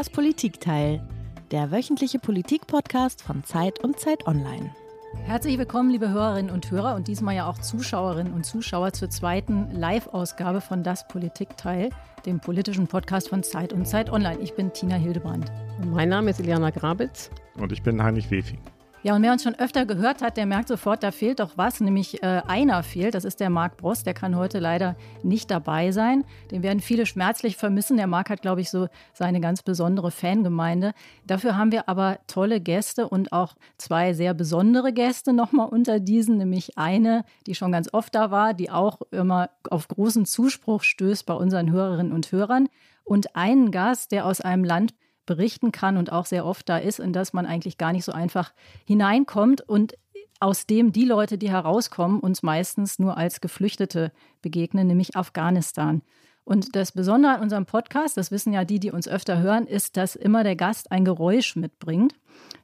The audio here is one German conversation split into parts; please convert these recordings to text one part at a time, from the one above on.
Das Politikteil, der wöchentliche Politikpodcast von Zeit und Zeit Online. Herzlich willkommen, liebe Hörerinnen und Hörer und diesmal ja auch Zuschauerinnen und Zuschauer zur zweiten Live-Ausgabe von Das Politikteil, dem politischen Podcast von Zeit und Zeit Online. Ich bin Tina Hildebrand. Mein Name ist Iliana Grabitz. Und ich bin Heinrich Wefi. Ja, und wer uns schon öfter gehört hat, der merkt sofort, da fehlt doch was, nämlich äh, einer fehlt. Das ist der Marc Brost, der kann heute leider nicht dabei sein. Den werden viele schmerzlich vermissen. Der Marc hat, glaube ich, so seine ganz besondere Fangemeinde. Dafür haben wir aber tolle Gäste und auch zwei sehr besondere Gäste nochmal unter diesen, nämlich eine, die schon ganz oft da war, die auch immer auf großen Zuspruch stößt bei unseren Hörerinnen und Hörern. Und einen Gast, der aus einem Land berichten kann und auch sehr oft da ist, in das man eigentlich gar nicht so einfach hineinkommt und aus dem die Leute, die herauskommen, uns meistens nur als Geflüchtete begegnen, nämlich Afghanistan. Und das Besondere an unserem Podcast, das wissen ja die, die uns öfter hören, ist, dass immer der Gast ein Geräusch mitbringt.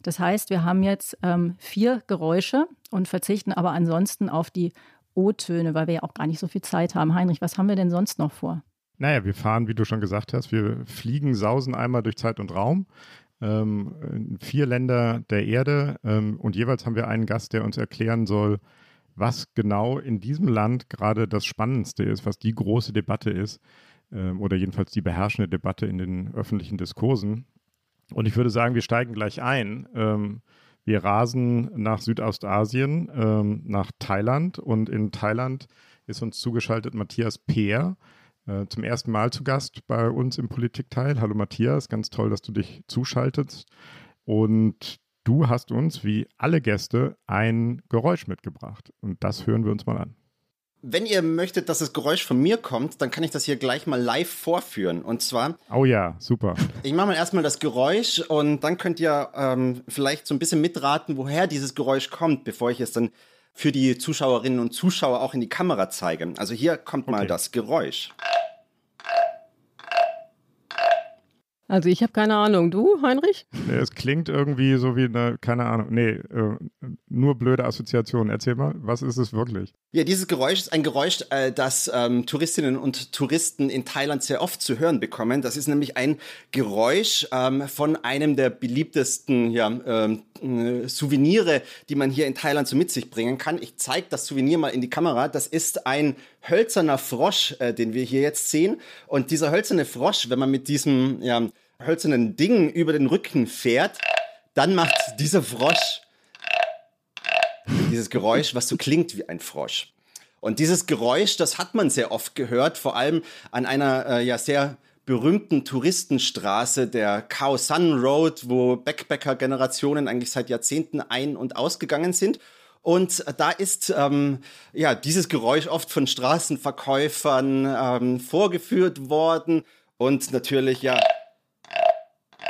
Das heißt, wir haben jetzt ähm, vier Geräusche und verzichten aber ansonsten auf die O-Töne, weil wir ja auch gar nicht so viel Zeit haben. Heinrich, was haben wir denn sonst noch vor? Naja, wir fahren, wie du schon gesagt hast, wir fliegen, sausen einmal durch Zeit und Raum. Ähm, vier Länder der Erde ähm, und jeweils haben wir einen Gast, der uns erklären soll, was genau in diesem Land gerade das Spannendste ist, was die große Debatte ist ähm, oder jedenfalls die beherrschende Debatte in den öffentlichen Diskursen. Und ich würde sagen, wir steigen gleich ein. Ähm, wir rasen nach Südostasien, ähm, nach Thailand und in Thailand ist uns zugeschaltet Matthias Peer äh, zum ersten Mal zu Gast bei uns im Politikteil. Hallo Matthias, ganz toll, dass du dich zuschaltest. Und du hast uns, wie alle Gäste, ein Geräusch mitgebracht. Und das hören wir uns mal an. Wenn ihr möchtet, dass das Geräusch von mir kommt, dann kann ich das hier gleich mal live vorführen. Und zwar. Oh ja, super. Ich mache mal erstmal das Geräusch und dann könnt ihr ähm, vielleicht so ein bisschen mitraten, woher dieses Geräusch kommt, bevor ich es dann für die Zuschauerinnen und Zuschauer auch in die Kamera zeige. Also hier kommt okay. mal das Geräusch. Also ich habe keine Ahnung. Du, Heinrich? Es klingt irgendwie so wie eine, keine Ahnung, nee, äh, nur blöde Assoziationen. Erzähl mal, was ist es wirklich? Ja, dieses Geräusch ist ein Geräusch, äh, das ähm, Touristinnen und Touristen in Thailand sehr oft zu hören bekommen. Das ist nämlich ein Geräusch ähm, von einem der beliebtesten ja, ähm, äh, Souvenire, die man hier in Thailand so mit sich bringen kann. Ich zeige das Souvenir mal in die Kamera. Das ist ein hölzerner Frosch, äh, den wir hier jetzt sehen. Und dieser hölzerne Frosch, wenn man mit diesem ja, hölzernen Ding über den Rücken fährt, dann macht dieser Frosch dieses Geräusch, was so klingt wie ein Frosch. Und dieses Geräusch, das hat man sehr oft gehört, vor allem an einer äh, ja sehr berühmten Touristenstraße, der Khao San Road, wo Backpacker-Generationen eigentlich seit Jahrzehnten ein- und ausgegangen sind. Und da ist ähm, ja dieses Geräusch oft von Straßenverkäufern ähm, vorgeführt worden und natürlich ja.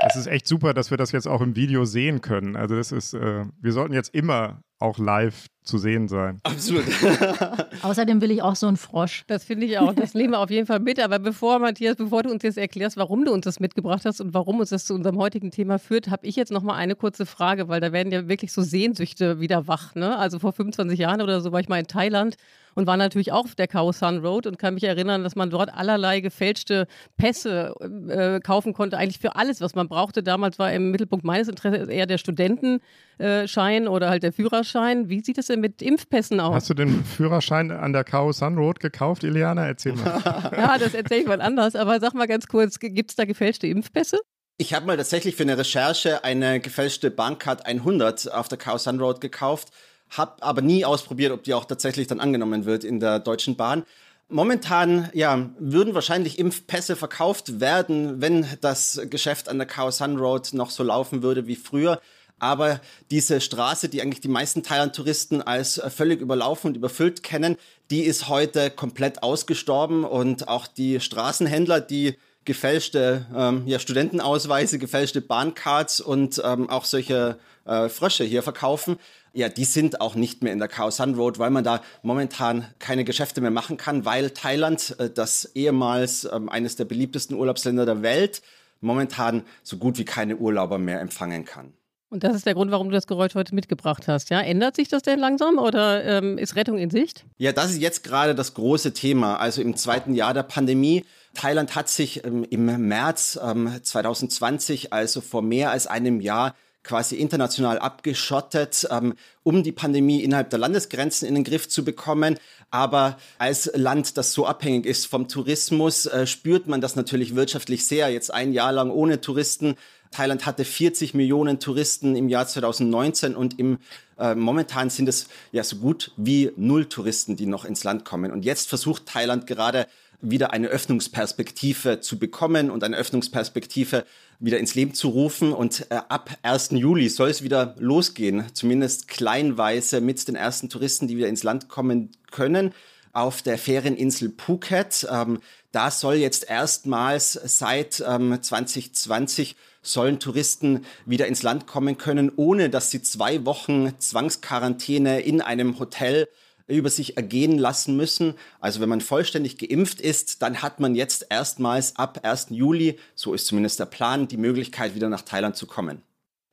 Es ist echt super, dass wir das jetzt auch im Video sehen können. Also das ist, äh, wir sollten jetzt immer auch live zu sehen sein. Absolut. Außerdem will ich auch so einen Frosch. Das finde ich auch. Das nehmen wir auf jeden Fall mit. Aber bevor, Matthias, bevor du uns jetzt erklärst, warum du uns das mitgebracht hast und warum uns das zu unserem heutigen Thema führt, habe ich jetzt noch mal eine kurze Frage, weil da werden ja wirklich so Sehnsüchte wieder wach. Ne? Also vor 25 Jahren oder so war ich mal in Thailand und war natürlich auch auf der Khao San Road und kann mich erinnern, dass man dort allerlei gefälschte Pässe äh, kaufen konnte, eigentlich für alles, was man brauchte. Damals war im Mittelpunkt meines Interesses eher der Studentenschein oder halt der Führerschein. Wie sieht es denn mit Impfpässen aus? Hast du den Führerschein an der Khao San Road gekauft, Iliana? Erzähl mal. ja, das erzähle ich mal anders, aber sag mal ganz kurz, gibt es da gefälschte Impfpässe? Ich habe mal tatsächlich für eine Recherche eine gefälschte Bahncard 100 auf der Khao San Road gekauft habe aber nie ausprobiert, ob die auch tatsächlich dann angenommen wird in der Deutschen Bahn. Momentan ja, würden wahrscheinlich Impfpässe verkauft werden, wenn das Geschäft an der Khao Sun Road noch so laufen würde wie früher. Aber diese Straße, die eigentlich die meisten Thailand-Touristen als völlig überlaufen und überfüllt kennen, die ist heute komplett ausgestorben und auch die Straßenhändler, die gefälschte ähm, ja, Studentenausweise, gefälschte Bahncards und ähm, auch solche äh, Frösche hier verkaufen, ja, die sind auch nicht mehr in der Khao San Road, weil man da momentan keine Geschäfte mehr machen kann, weil Thailand, äh, das ehemals ähm, eines der beliebtesten Urlaubsländer der Welt, momentan so gut wie keine Urlauber mehr empfangen kann. Und das ist der Grund, warum du das Geräusch heute mitgebracht hast. Ja? Ändert sich das denn langsam oder ähm, ist Rettung in Sicht? Ja, das ist jetzt gerade das große Thema. Also im zweiten Jahr der Pandemie Thailand hat sich ähm, im März ähm, 2020, also vor mehr als einem Jahr, quasi international abgeschottet, ähm, um die Pandemie innerhalb der Landesgrenzen in den Griff zu bekommen. Aber als Land, das so abhängig ist vom Tourismus, äh, spürt man das natürlich wirtschaftlich sehr. Jetzt ein Jahr lang ohne Touristen. Thailand hatte 40 Millionen Touristen im Jahr 2019 und im äh, momentan sind es ja so gut wie null Touristen, die noch ins Land kommen. Und jetzt versucht Thailand gerade wieder eine Öffnungsperspektive zu bekommen und eine Öffnungsperspektive wieder ins Leben zu rufen. Und äh, ab 1. Juli soll es wieder losgehen, zumindest kleinweise mit den ersten Touristen, die wieder ins Land kommen können auf der Ferieninsel Phuket. Ähm, da soll jetzt erstmals seit ähm, 2020 sollen Touristen wieder ins Land kommen können, ohne dass sie zwei Wochen Zwangsquarantäne in einem Hotel über sich ergehen lassen müssen. Also wenn man vollständig geimpft ist, dann hat man jetzt erstmals ab 1. Juli, so ist zumindest der Plan, die Möglichkeit, wieder nach Thailand zu kommen.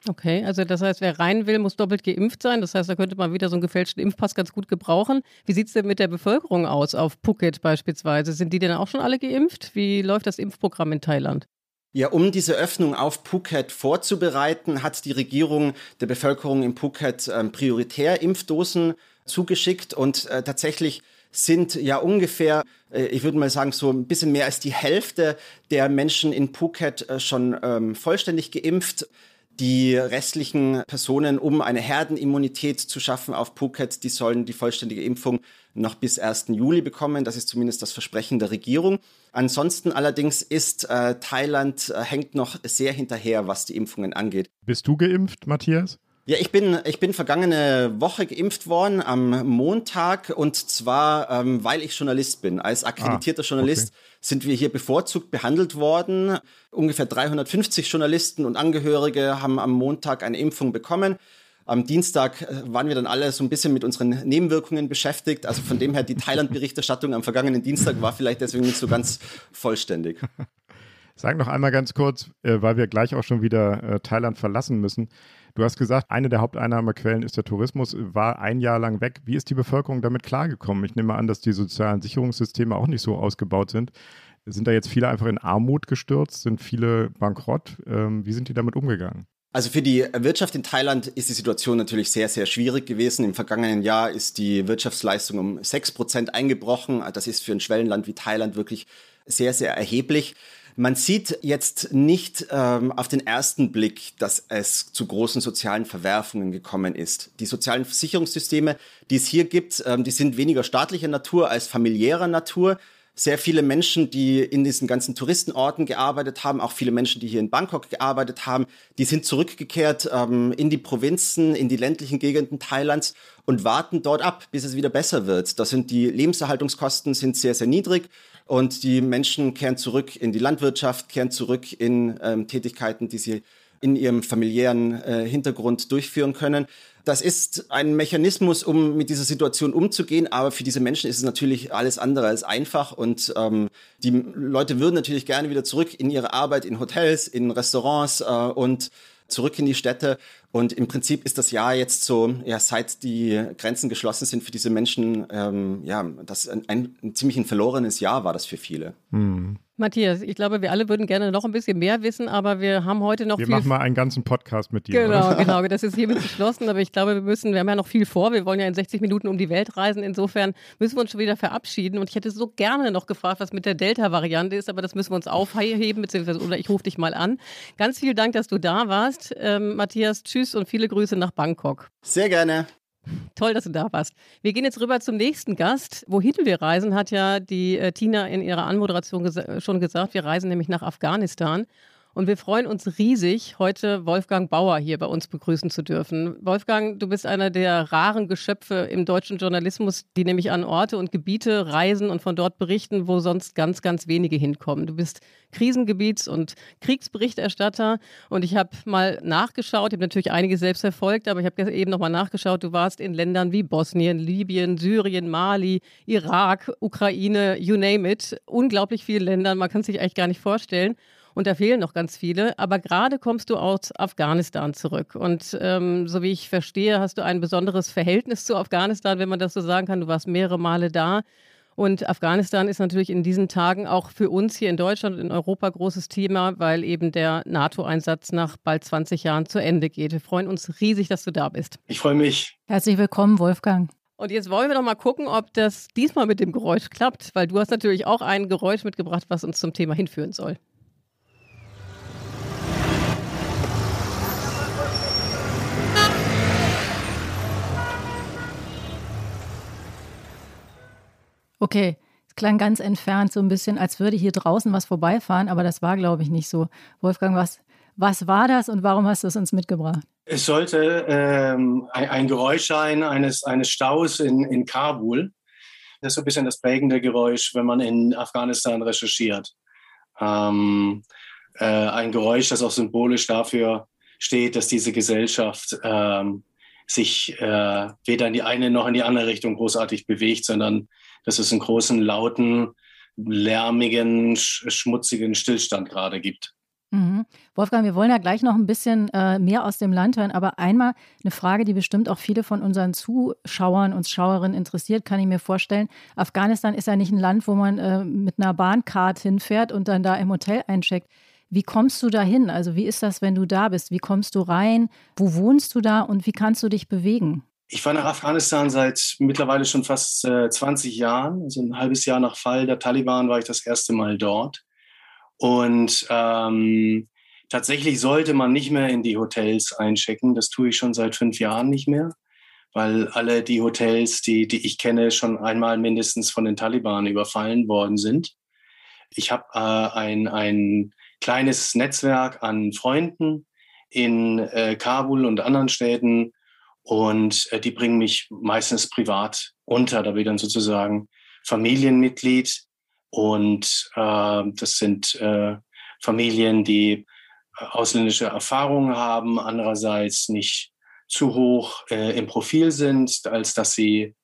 Okay, also das heißt, wer rein will, muss doppelt geimpft sein. Das heißt, da könnte man wieder so einen gefälschten Impfpass ganz gut gebrauchen. Wie sieht es denn mit der Bevölkerung aus, auf Phuket beispielsweise? Sind die denn auch schon alle geimpft? Wie läuft das Impfprogramm in Thailand? Ja, um diese Öffnung auf Phuket vorzubereiten, hat die Regierung der Bevölkerung in Phuket äh, prioritär Impfdosen zugeschickt und äh, tatsächlich sind ja ungefähr, äh, ich würde mal sagen, so ein bisschen mehr als die Hälfte der Menschen in Phuket äh, schon ähm, vollständig geimpft. Die restlichen Personen, um eine Herdenimmunität zu schaffen auf Phuket, die sollen die vollständige Impfung noch bis 1. Juli bekommen. Das ist zumindest das Versprechen der Regierung. Ansonsten allerdings ist äh, Thailand äh, hängt noch sehr hinterher, was die Impfungen angeht. Bist du geimpft, Matthias? Ja, ich bin, ich bin vergangene Woche geimpft worden am Montag und zwar, ähm, weil ich Journalist bin. Als akkreditierter ah, Journalist okay. sind wir hier bevorzugt behandelt worden. Ungefähr 350 Journalisten und Angehörige haben am Montag eine Impfung bekommen. Am Dienstag äh, waren wir dann alle so ein bisschen mit unseren Nebenwirkungen beschäftigt. Also von dem her, die Thailand-Berichterstattung am vergangenen Dienstag war vielleicht deswegen nicht so ganz vollständig. Sag noch einmal ganz kurz, äh, weil wir gleich auch schon wieder äh, Thailand verlassen müssen. Du hast gesagt, eine der Haupteinnahmequellen ist der Tourismus, war ein Jahr lang weg. Wie ist die Bevölkerung damit klargekommen? Ich nehme an, dass die sozialen Sicherungssysteme auch nicht so ausgebaut sind. Sind da jetzt viele einfach in Armut gestürzt? Sind viele bankrott? Ähm, wie sind die damit umgegangen? Also für die Wirtschaft in Thailand ist die Situation natürlich sehr, sehr schwierig gewesen. Im vergangenen Jahr ist die Wirtschaftsleistung um sechs Prozent eingebrochen. Das ist für ein Schwellenland wie Thailand wirklich sehr, sehr erheblich. Man sieht jetzt nicht ähm, auf den ersten Blick, dass es zu großen sozialen Verwerfungen gekommen ist. Die sozialen Versicherungssysteme, die es hier gibt, ähm, die sind weniger staatlicher Natur als familiärer Natur. Sehr viele Menschen, die in diesen ganzen Touristenorten gearbeitet haben, auch viele Menschen, die hier in Bangkok gearbeitet haben, die sind zurückgekehrt ähm, in die Provinzen, in die ländlichen Gegenden Thailands und warten dort ab, bis es wieder besser wird. Da sind die Lebenserhaltungskosten sind sehr, sehr niedrig und die Menschen kehren zurück in die Landwirtschaft, kehren zurück in ähm, Tätigkeiten, die sie in ihrem familiären äh, Hintergrund durchführen können. Das ist ein Mechanismus, um mit dieser Situation umzugehen, aber für diese Menschen ist es natürlich alles andere als einfach und ähm, die Leute würden natürlich gerne wieder zurück in ihre Arbeit in Hotels, in Restaurants äh, und zurück in die Städte. Und im Prinzip ist das Jahr jetzt so, ja, seit die Grenzen geschlossen sind für diese Menschen, ähm, ja, das ein, ein, ein ziemlich ein verlorenes Jahr war das für viele. Hm. Matthias, ich glaube, wir alle würden gerne noch ein bisschen mehr wissen, aber wir haben heute noch wir viel. Wir machen mal einen ganzen Podcast mit dir. Genau, oder? genau. Das ist hiermit beschlossen, aber ich glaube, wir müssen, wir haben ja noch viel vor. Wir wollen ja in 60 Minuten um die Welt reisen. Insofern müssen wir uns schon wieder verabschieden. Und ich hätte so gerne noch gefragt, was mit der Delta-Variante ist, aber das müssen wir uns aufheben, beziehungsweise oder ich rufe dich mal an. Ganz vielen Dank, dass du da warst. Ähm, Matthias, tschüss und viele Grüße nach Bangkok. Sehr gerne. Toll, dass du da warst. Wir gehen jetzt rüber zum nächsten Gast. Wohin wir reisen, hat ja die äh, Tina in ihrer Anmoderation ges schon gesagt. Wir reisen nämlich nach Afghanistan. Und wir freuen uns riesig, heute Wolfgang Bauer hier bei uns begrüßen zu dürfen. Wolfgang, du bist einer der raren Geschöpfe im deutschen Journalismus, die nämlich an Orte und Gebiete reisen und von dort berichten, wo sonst ganz, ganz wenige hinkommen. Du bist Krisengebiets- und Kriegsberichterstatter und ich habe mal nachgeschaut, ich habe natürlich einiges selbst verfolgt, aber ich habe eben noch mal nachgeschaut, du warst in Ländern wie Bosnien, Libyen, Syrien, Mali, Irak, Ukraine, you name it. Unglaublich viele Länder, man kann es sich eigentlich gar nicht vorstellen. Und da fehlen noch ganz viele. Aber gerade kommst du aus Afghanistan zurück. Und ähm, so wie ich verstehe, hast du ein besonderes Verhältnis zu Afghanistan, wenn man das so sagen kann. Du warst mehrere Male da. Und Afghanistan ist natürlich in diesen Tagen auch für uns hier in Deutschland und in Europa großes Thema, weil eben der NATO-Einsatz nach bald 20 Jahren zu Ende geht. Wir freuen uns riesig, dass du da bist. Ich freue mich. Herzlich willkommen, Wolfgang. Und jetzt wollen wir doch mal gucken, ob das diesmal mit dem Geräusch klappt, weil du hast natürlich auch ein Geräusch mitgebracht, was uns zum Thema hinführen soll. Okay, es klang ganz entfernt, so ein bisschen, als würde hier draußen was vorbeifahren, aber das war, glaube ich, nicht so. Wolfgang, was, was war das und warum hast du es uns mitgebracht? Es sollte ähm, ein, ein, Geräusch sein eines, eines Staus in, in Kabul. Das ist so ein bisschen das prägende Geräusch, wenn man in Afghanistan recherchiert. Ähm, äh, ein Geräusch, das auch symbolisch dafür steht, dass diese Gesellschaft ähm, sich äh, weder in die eine noch in die andere Richtung großartig bewegt, sondern dass es einen großen, lauten, lärmigen, schmutzigen Stillstand gerade gibt. Mhm. Wolfgang, wir wollen ja gleich noch ein bisschen äh, mehr aus dem Land hören, aber einmal eine Frage, die bestimmt auch viele von unseren Zuschauern und Schauerinnen interessiert, kann ich mir vorstellen. Afghanistan ist ja nicht ein Land, wo man äh, mit einer Bahncard hinfährt und dann da im Hotel eincheckt. Wie kommst du da hin? Also wie ist das, wenn du da bist? Wie kommst du rein? Wo wohnst du da und wie kannst du dich bewegen? Ich war nach Afghanistan seit mittlerweile schon fast äh, 20 Jahren. Also ein halbes Jahr nach Fall der Taliban war ich das erste Mal dort. Und ähm, tatsächlich sollte man nicht mehr in die Hotels einchecken. Das tue ich schon seit fünf Jahren nicht mehr, weil alle die Hotels, die, die ich kenne, schon einmal mindestens von den Taliban überfallen worden sind. Ich habe äh, ein, ein kleines Netzwerk an Freunden in äh, Kabul und anderen Städten und äh, die bringen mich meistens privat unter. Da bin ich dann sozusagen Familienmitglied. Und äh, das sind äh, Familien, die äh, ausländische Erfahrungen haben, andererseits nicht zu hoch äh, im Profil sind, als dass sie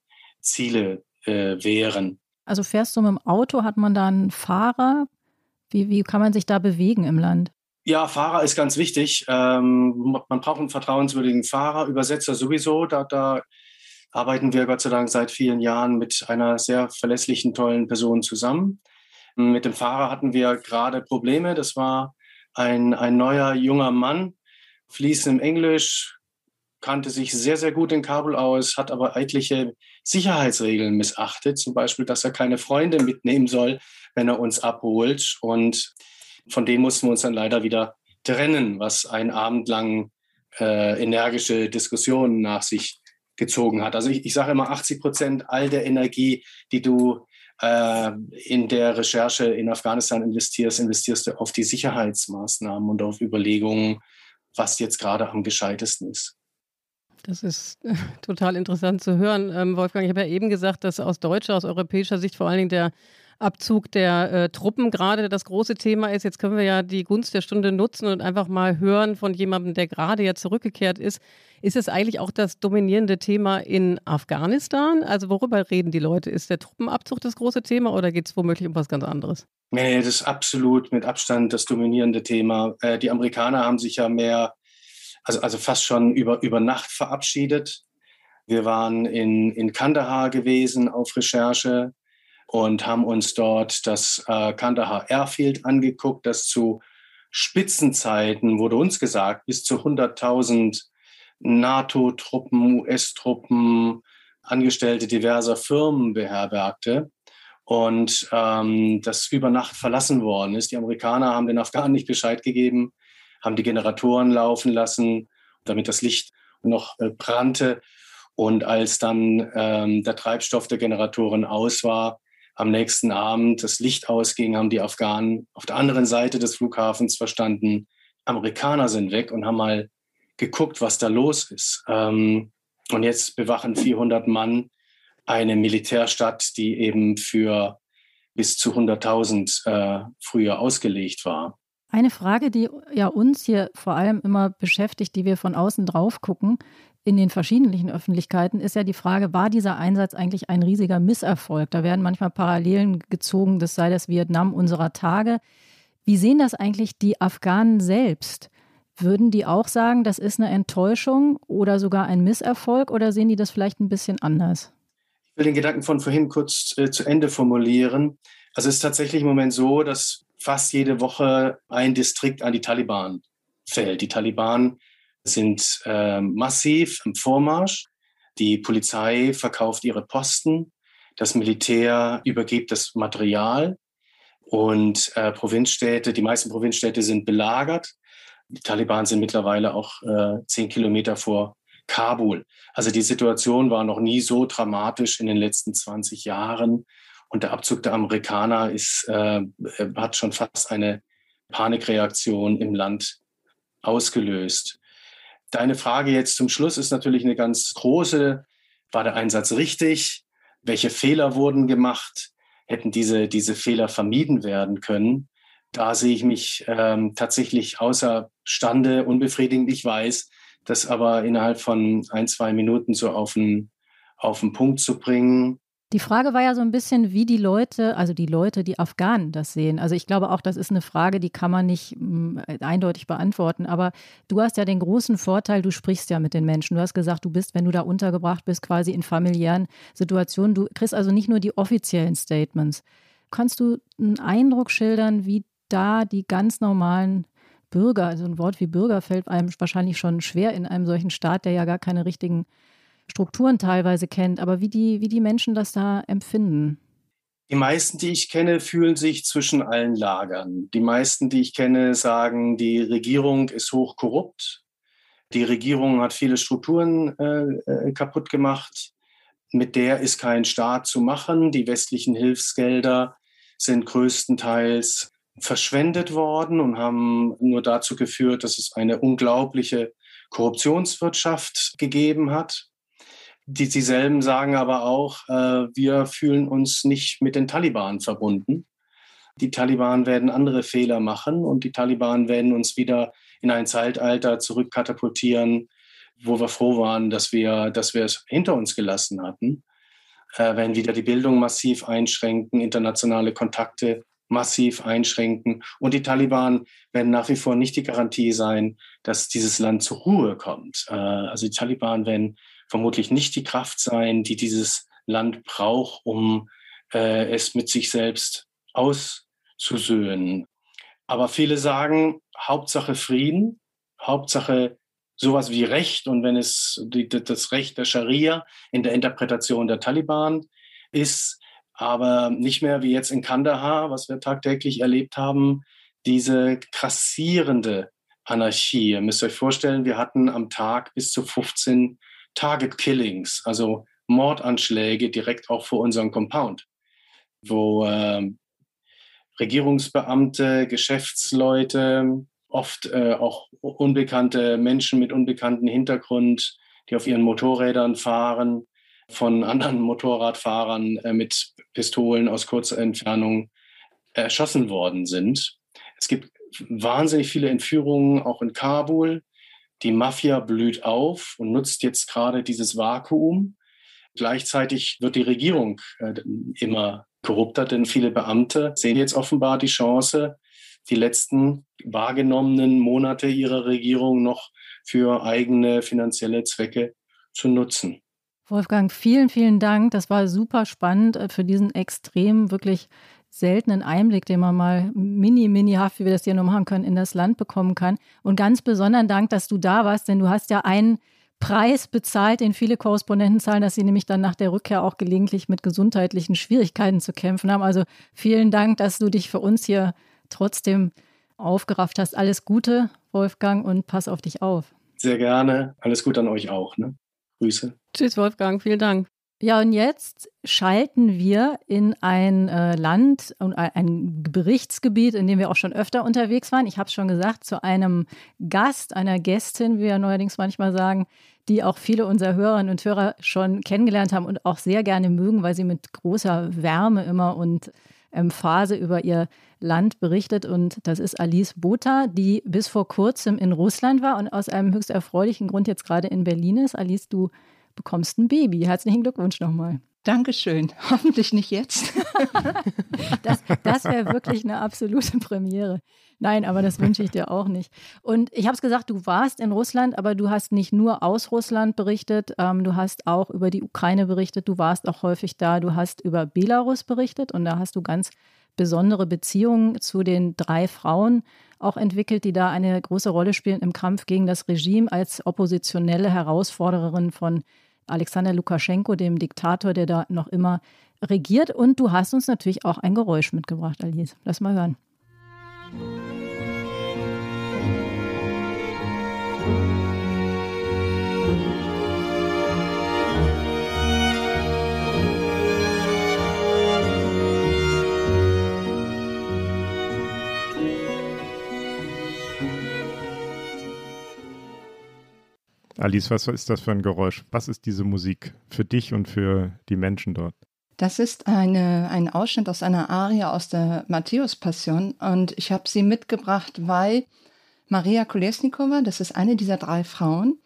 Ziele äh, wären. Also fährst du mit dem Auto, hat man da einen Fahrer? Wie, wie kann man sich da bewegen im Land? Ja, Fahrer ist ganz wichtig. Ähm, man braucht einen vertrauenswürdigen Fahrer, Übersetzer sowieso. Da, da arbeiten wir Gott sei Dank seit vielen Jahren mit einer sehr verlässlichen, tollen Person zusammen. Mit dem Fahrer hatten wir gerade Probleme. Das war ein, ein neuer junger Mann, fließend im Englisch, kannte sich sehr, sehr gut in Kabul aus, hat aber etliche Sicherheitsregeln missachtet. Zum Beispiel, dass er keine Freunde mitnehmen soll, wenn er uns abholt. Und von dem mussten wir uns dann leider wieder trennen, was einen Abend lang äh, energische Diskussionen nach sich gezogen hat. Also ich, ich sage immer, 80 Prozent all der Energie, die du äh, in der Recherche in Afghanistan investierst, investierst du auf die Sicherheitsmaßnahmen und auf Überlegungen, was jetzt gerade am gescheitesten ist. Das ist äh, total interessant zu hören, ähm, Wolfgang. Ich habe ja eben gesagt, dass aus deutscher, aus europäischer Sicht vor allen Dingen der Abzug der äh, Truppen gerade das große Thema ist. Jetzt können wir ja die Gunst der Stunde nutzen und einfach mal hören von jemandem, der gerade ja zurückgekehrt ist. Ist es eigentlich auch das dominierende Thema in Afghanistan? Also worüber reden die Leute? Ist der Truppenabzug das große Thema oder geht es womöglich um was ganz anderes? Nee, das ist absolut mit Abstand das dominierende Thema. Äh, die Amerikaner haben sich ja mehr, also, also fast schon über, über Nacht verabschiedet. Wir waren in, in Kandahar gewesen auf Recherche und haben uns dort das äh, Kandahar Airfield angeguckt, das zu Spitzenzeiten, wurde uns gesagt, bis zu 100.000 NATO-Truppen, US-Truppen, Angestellte diverser Firmen beherbergte und ähm, das über Nacht verlassen worden ist. Die Amerikaner haben den Afghanen nicht Bescheid gegeben, haben die Generatoren laufen lassen, damit das Licht noch äh, brannte. Und als dann ähm, der Treibstoff der Generatoren aus war, am nächsten Abend das Licht ausging, haben die Afghanen auf der anderen Seite des Flughafens verstanden, Amerikaner sind weg und haben mal geguckt, was da los ist. Ähm, und jetzt bewachen 400 Mann eine Militärstadt, die eben für bis zu 100.000 äh, früher ausgelegt war. Eine Frage, die ja uns hier vor allem immer beschäftigt, die wir von außen drauf gucken, in den verschiedenen Öffentlichkeiten ist ja die Frage, war dieser Einsatz eigentlich ein riesiger Misserfolg? Da werden manchmal Parallelen gezogen, das sei das Vietnam unserer Tage. Wie sehen das eigentlich die Afghanen selbst? Würden die auch sagen, das ist eine Enttäuschung oder sogar ein Misserfolg oder sehen die das vielleicht ein bisschen anders? will den Gedanken von vorhin kurz äh, zu Ende formulieren. Also es ist tatsächlich im Moment so, dass fast jede Woche ein Distrikt an die Taliban fällt. Die Taliban sind äh, massiv im Vormarsch. Die Polizei verkauft ihre Posten. Das Militär übergibt das Material. Und äh, Provinzstädte, die meisten Provinzstädte sind belagert. Die Taliban sind mittlerweile auch äh, zehn Kilometer vor Kabul. Also die Situation war noch nie so dramatisch in den letzten 20 Jahren. Und der Abzug der Amerikaner ist, äh, hat schon fast eine Panikreaktion im Land ausgelöst. Deine Frage jetzt zum Schluss ist natürlich eine ganz große. War der Einsatz richtig? Welche Fehler wurden gemacht? Hätten diese, diese Fehler vermieden werden können? Da sehe ich mich ähm, tatsächlich außerstande, unbefriedigend. Ich weiß, das aber innerhalb von ein, zwei Minuten so auf den, auf den Punkt zu bringen. Die Frage war ja so ein bisschen, wie die Leute, also die Leute, die Afghanen das sehen. Also ich glaube auch, das ist eine Frage, die kann man nicht mm, eindeutig beantworten. Aber du hast ja den großen Vorteil, du sprichst ja mit den Menschen. Du hast gesagt, du bist, wenn du da untergebracht bist, quasi in familiären Situationen. Du kriegst also nicht nur die offiziellen Statements. Kannst du einen Eindruck schildern, wie da die ganz normalen Bürger, also ein Wort wie Bürger fällt einem wahrscheinlich schon schwer in einem solchen Staat, der ja gar keine richtigen Strukturen teilweise kennt, aber wie die, wie die Menschen das da empfinden. Die meisten, die ich kenne, fühlen sich zwischen allen Lagern. Die meisten, die ich kenne, sagen, die Regierung ist hochkorrupt. Die Regierung hat viele Strukturen äh, äh kaputt gemacht. Mit der ist kein Staat zu machen. Die westlichen Hilfsgelder sind größtenteils verschwendet worden und haben nur dazu geführt, dass es eine unglaubliche Korruptionswirtschaft gegeben hat. Die, dieselben sagen aber auch, äh, wir fühlen uns nicht mit den Taliban verbunden. Die Taliban werden andere Fehler machen und die Taliban werden uns wieder in ein Zeitalter zurückkatapultieren, wo wir froh waren, dass wir, dass wir es hinter uns gelassen hatten. Äh, werden wieder die Bildung massiv einschränken, internationale Kontakte massiv einschränken. Und die Taliban werden nach wie vor nicht die Garantie sein, dass dieses Land zur Ruhe kommt. Äh, also die Taliban werden vermutlich nicht die Kraft sein, die dieses Land braucht, um äh, es mit sich selbst auszusöhnen. Aber viele sagen, Hauptsache Frieden, Hauptsache sowas wie Recht und wenn es die, das Recht der Scharia in der Interpretation der Taliban ist, aber nicht mehr wie jetzt in Kandahar, was wir tagtäglich erlebt haben, diese krassierende Anarchie. Ihr müsst euch vorstellen, wir hatten am Tag bis zu 15 Target Killings, also Mordanschläge direkt auch vor unserem Compound, wo äh, Regierungsbeamte, Geschäftsleute, oft äh, auch unbekannte Menschen mit unbekanntem Hintergrund, die auf ihren Motorrädern fahren, von anderen Motorradfahrern äh, mit Pistolen aus kurzer Entfernung erschossen worden sind. Es gibt wahnsinnig viele Entführungen auch in Kabul. Die Mafia blüht auf und nutzt jetzt gerade dieses Vakuum. Gleichzeitig wird die Regierung äh, immer korrupter, denn viele Beamte sehen jetzt offenbar die Chance, die letzten wahrgenommenen Monate ihrer Regierung noch für eigene finanzielle Zwecke zu nutzen. Wolfgang, vielen, vielen Dank. Das war super spannend äh, für diesen extrem, wirklich seltenen Einblick, den man mal mini, mini-haft, wie wir das hier nur machen können, in das Land bekommen kann. Und ganz besonderen Dank, dass du da warst, denn du hast ja einen Preis bezahlt, den viele Korrespondenten zahlen, dass sie nämlich dann nach der Rückkehr auch gelegentlich mit gesundheitlichen Schwierigkeiten zu kämpfen haben. Also vielen Dank, dass du dich für uns hier trotzdem aufgerafft hast. Alles Gute, Wolfgang, und pass auf dich auf. Sehr gerne. Alles Gute an euch auch. Ne? Grüße. Tschüss, Wolfgang. Vielen Dank. Ja, und jetzt schalten wir in ein äh, Land und ein Berichtsgebiet, in dem wir auch schon öfter unterwegs waren. Ich habe es schon gesagt, zu einem Gast, einer Gästin, wie wir neuerdings manchmal sagen, die auch viele unserer Hörerinnen und Hörer schon kennengelernt haben und auch sehr gerne mögen, weil sie mit großer Wärme immer und Phase über ihr Land berichtet. Und das ist Alice Botha, die bis vor kurzem in Russland war und aus einem höchst erfreulichen Grund jetzt gerade in Berlin ist. Alice, du bekommst ein Baby. Herzlichen Glückwunsch nochmal. Dankeschön. Hoffentlich nicht jetzt. das das wäre wirklich eine absolute Premiere. Nein, aber das wünsche ich dir auch nicht. Und ich habe es gesagt, du warst in Russland, aber du hast nicht nur aus Russland berichtet, ähm, du hast auch über die Ukraine berichtet, du warst auch häufig da, du hast über Belarus berichtet und da hast du ganz besondere Beziehungen zu den drei Frauen auch entwickelt, die da eine große Rolle spielen im Kampf gegen das Regime als oppositionelle Herausfordererin von Alexander Lukaschenko, dem Diktator, der da noch immer regiert. Und du hast uns natürlich auch ein Geräusch mitgebracht, Alice. Lass mal hören. Alice, was ist das für ein Geräusch? Was ist diese Musik für dich und für die Menschen dort? Das ist eine, ein Ausschnitt aus einer Arie aus der Matthäus-Passion und ich habe sie mitgebracht, weil Maria Kolesnikova, das ist eine dieser drei Frauen,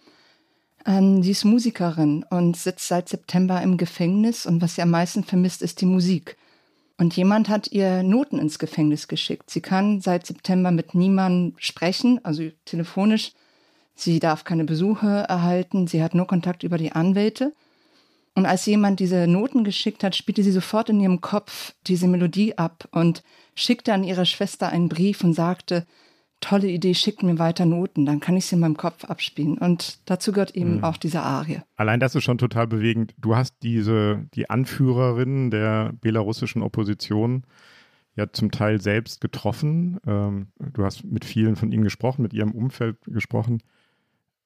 ähm, sie ist Musikerin und sitzt seit September im Gefängnis und was sie am meisten vermisst, ist die Musik. Und jemand hat ihr Noten ins Gefängnis geschickt. Sie kann seit September mit niemandem sprechen, also telefonisch Sie darf keine Besuche erhalten, sie hat nur Kontakt über die Anwälte. Und als jemand diese Noten geschickt hat, spielte sie sofort in ihrem Kopf diese Melodie ab und schickte an ihre Schwester einen Brief und sagte, tolle Idee, schickt mir weiter Noten, dann kann ich sie in meinem Kopf abspielen. Und dazu gehört eben mhm. auch diese Arie. Allein das ist schon total bewegend. Du hast diese, die Anführerin der belarussischen Opposition ja zum Teil selbst getroffen. Ähm, du hast mit vielen von ihnen gesprochen, mit ihrem Umfeld gesprochen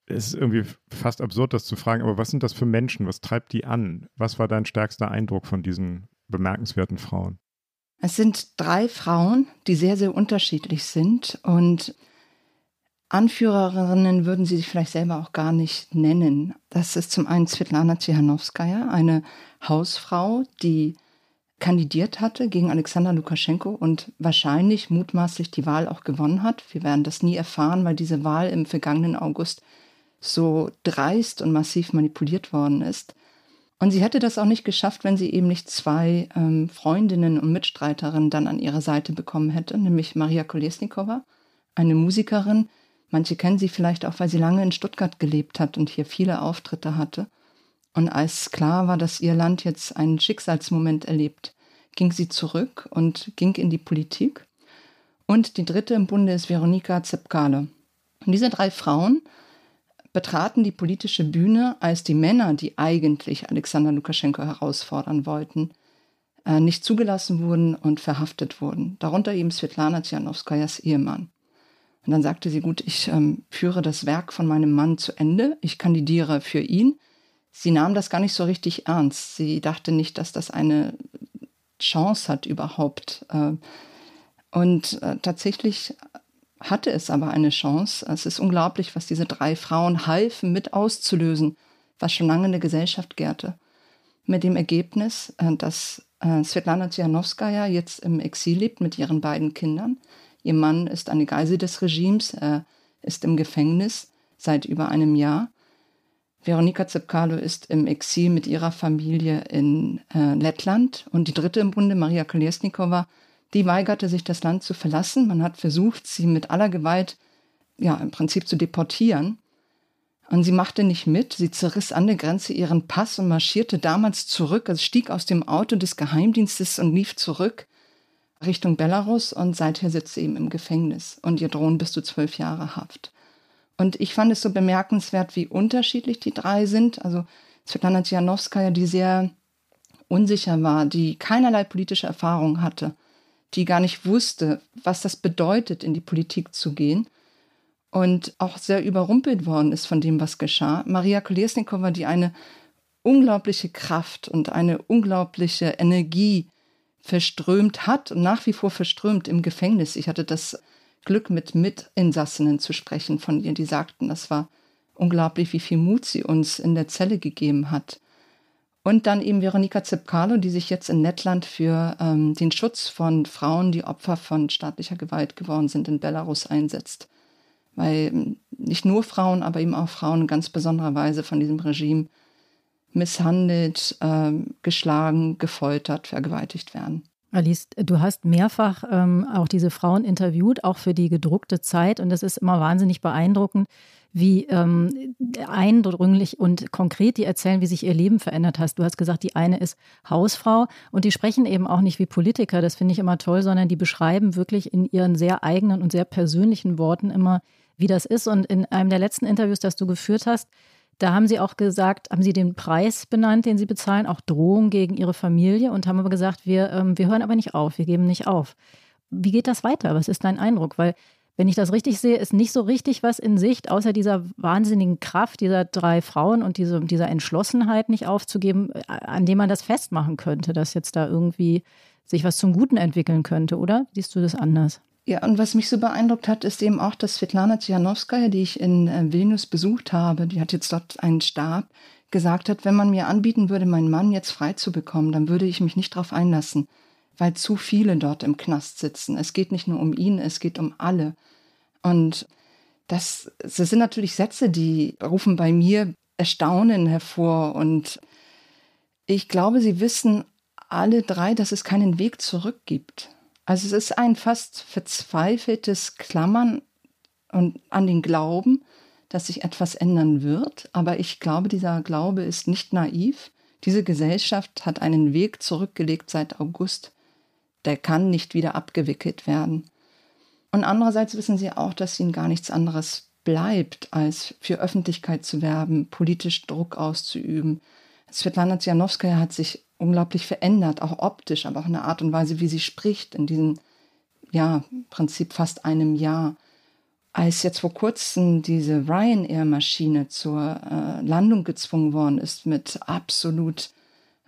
es ist irgendwie fast absurd, das zu fragen, aber was sind das für Menschen? Was treibt die an? Was war dein stärkster Eindruck von diesen bemerkenswerten Frauen? Es sind drei Frauen, die sehr, sehr unterschiedlich sind und Anführerinnen würden sie sich vielleicht selber auch gar nicht nennen. Das ist zum einen Svetlana Tsihanowskaja, eine Hausfrau, die kandidiert hatte gegen Alexander Lukaschenko und wahrscheinlich mutmaßlich die Wahl auch gewonnen hat. Wir werden das nie erfahren, weil diese Wahl im vergangenen August so dreist und massiv manipuliert worden ist. Und sie hätte das auch nicht geschafft, wenn sie eben nicht zwei ähm, Freundinnen und Mitstreiterinnen dann an ihrer Seite bekommen hätte, nämlich Maria Kolesnikova, eine Musikerin. Manche kennen sie vielleicht auch, weil sie lange in Stuttgart gelebt hat und hier viele Auftritte hatte. Und als klar war, dass ihr Land jetzt einen Schicksalsmoment erlebt, ging sie zurück und ging in die Politik. Und die dritte im Bunde ist Veronika Zepkale. Und diese drei Frauen betraten die politische Bühne, als die Männer, die eigentlich Alexander Lukaschenko herausfordern wollten, äh, nicht zugelassen wurden und verhaftet wurden. Darunter eben Svetlana Tjanowskajas Ehemann. Und dann sagte sie, gut, ich ähm, führe das Werk von meinem Mann zu Ende, ich kandidiere für ihn. Sie nahm das gar nicht so richtig ernst. Sie dachte nicht, dass das eine Chance hat überhaupt. Äh, und äh, tatsächlich hatte es aber eine Chance. Es ist unglaublich, was diese drei Frauen halfen, mit auszulösen, was schon lange in der Gesellschaft gärte. Mit dem Ergebnis, äh, dass äh, Svetlana Tsianowskaja jetzt im Exil lebt mit ihren beiden Kindern. Ihr Mann ist eine Geisel des Regimes, er ist im Gefängnis seit über einem Jahr. Veronika Zepkalo ist im Exil mit ihrer Familie in äh, Lettland und die dritte im Bunde, Maria Kolesnikova, die weigerte sich, das Land zu verlassen. Man hat versucht, sie mit aller Gewalt, ja, im Prinzip zu deportieren. Und sie machte nicht mit. Sie zerriss an der Grenze ihren Pass und marschierte damals zurück, also stieg aus dem Auto des Geheimdienstes und lief zurück Richtung Belarus und seither sitzt sie eben im Gefängnis und ihr drohen bis zu zwölf Jahre Haft. Und ich fand es so bemerkenswert, wie unterschiedlich die drei sind. Also Svetlana Tsianowskaja, die sehr unsicher war, die keinerlei politische Erfahrung hatte die gar nicht wusste, was das bedeutet, in die Politik zu gehen und auch sehr überrumpelt worden ist von dem, was geschah. Maria Kolesnikova, die eine unglaubliche Kraft und eine unglaubliche Energie verströmt hat und nach wie vor verströmt im Gefängnis. Ich hatte das Glück, mit Mitinsassinnen zu sprechen von ihr, die sagten, das war unglaublich, wie viel Mut sie uns in der Zelle gegeben hat. Und dann eben Veronika Zepkalo, die sich jetzt in Lettland für ähm, den Schutz von Frauen, die Opfer von staatlicher Gewalt geworden sind, in Belarus einsetzt. Weil ähm, nicht nur Frauen, aber eben auch Frauen in ganz besonderer Weise von diesem Regime misshandelt, ähm, geschlagen, gefoltert, vergewaltigt werden. Alice, du hast mehrfach ähm, auch diese Frauen interviewt, auch für die gedruckte Zeit. Und das ist immer wahnsinnig beeindruckend, wie ähm, eindringlich und konkret die erzählen, wie sich ihr Leben verändert hast. Du hast gesagt, die eine ist Hausfrau und die sprechen eben auch nicht wie Politiker, das finde ich immer toll, sondern die beschreiben wirklich in ihren sehr eigenen und sehr persönlichen Worten immer, wie das ist. Und in einem der letzten Interviews, das du geführt hast, da haben sie auch gesagt, haben sie den Preis benannt, den sie bezahlen, auch Drohung gegen ihre Familie und haben aber gesagt, wir, ähm, wir hören aber nicht auf, wir geben nicht auf. Wie geht das weiter? Was ist dein Eindruck? Weil, wenn ich das richtig sehe, ist nicht so richtig was in Sicht, außer dieser wahnsinnigen Kraft dieser drei Frauen und diese, dieser Entschlossenheit nicht aufzugeben, äh, an dem man das festmachen könnte, dass jetzt da irgendwie sich was zum Guten entwickeln könnte, oder? Siehst du das anders? Ja, und was mich so beeindruckt hat, ist eben auch, dass Svetlana Tsijanowskaja, die ich in äh, Vilnius besucht habe, die hat jetzt dort einen Stab, gesagt hat, wenn man mir anbieten würde, meinen Mann jetzt frei zu bekommen, dann würde ich mich nicht darauf einlassen, weil zu viele dort im Knast sitzen. Es geht nicht nur um ihn, es geht um alle. Und das, das sind natürlich Sätze, die rufen bei mir Erstaunen hervor. Und ich glaube, sie wissen alle drei, dass es keinen Weg zurück gibt. Also es ist ein fast verzweifeltes Klammern und an den Glauben, dass sich etwas ändern wird. Aber ich glaube, dieser Glaube ist nicht naiv. Diese Gesellschaft hat einen Weg zurückgelegt seit August. Der kann nicht wieder abgewickelt werden. Und andererseits wissen sie auch, dass ihnen gar nichts anderes bleibt, als für Öffentlichkeit zu werben, politisch Druck auszuüben. Svetlana Tsianowskaja hat sich unglaublich verändert, auch optisch, aber auch in der Art und Weise, wie sie spricht in diesem, ja, Prinzip fast einem Jahr. Als jetzt vor kurzem diese Ryanair-Maschine zur äh, Landung gezwungen worden ist mit absolut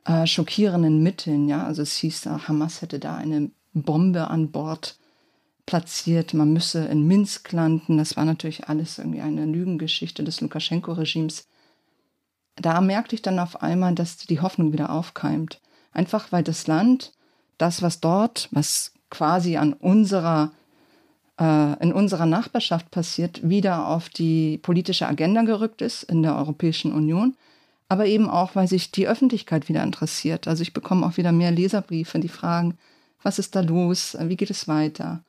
äh, schockierenden Mitteln, ja, also es hieß, Hamas hätte da eine Bombe an Bord platziert, man müsse in Minsk landen. Das war natürlich alles irgendwie eine Lügengeschichte des Lukaschenko-Regimes da merkte ich dann auf einmal, dass die Hoffnung wieder aufkeimt. Einfach weil das Land, das, was dort, was quasi an unserer, äh, in unserer Nachbarschaft passiert, wieder auf die politische Agenda gerückt ist in der Europäischen Union. Aber eben auch, weil sich die Öffentlichkeit wieder interessiert. Also ich bekomme auch wieder mehr Leserbriefe, die fragen, was ist da los? Wie geht es weiter?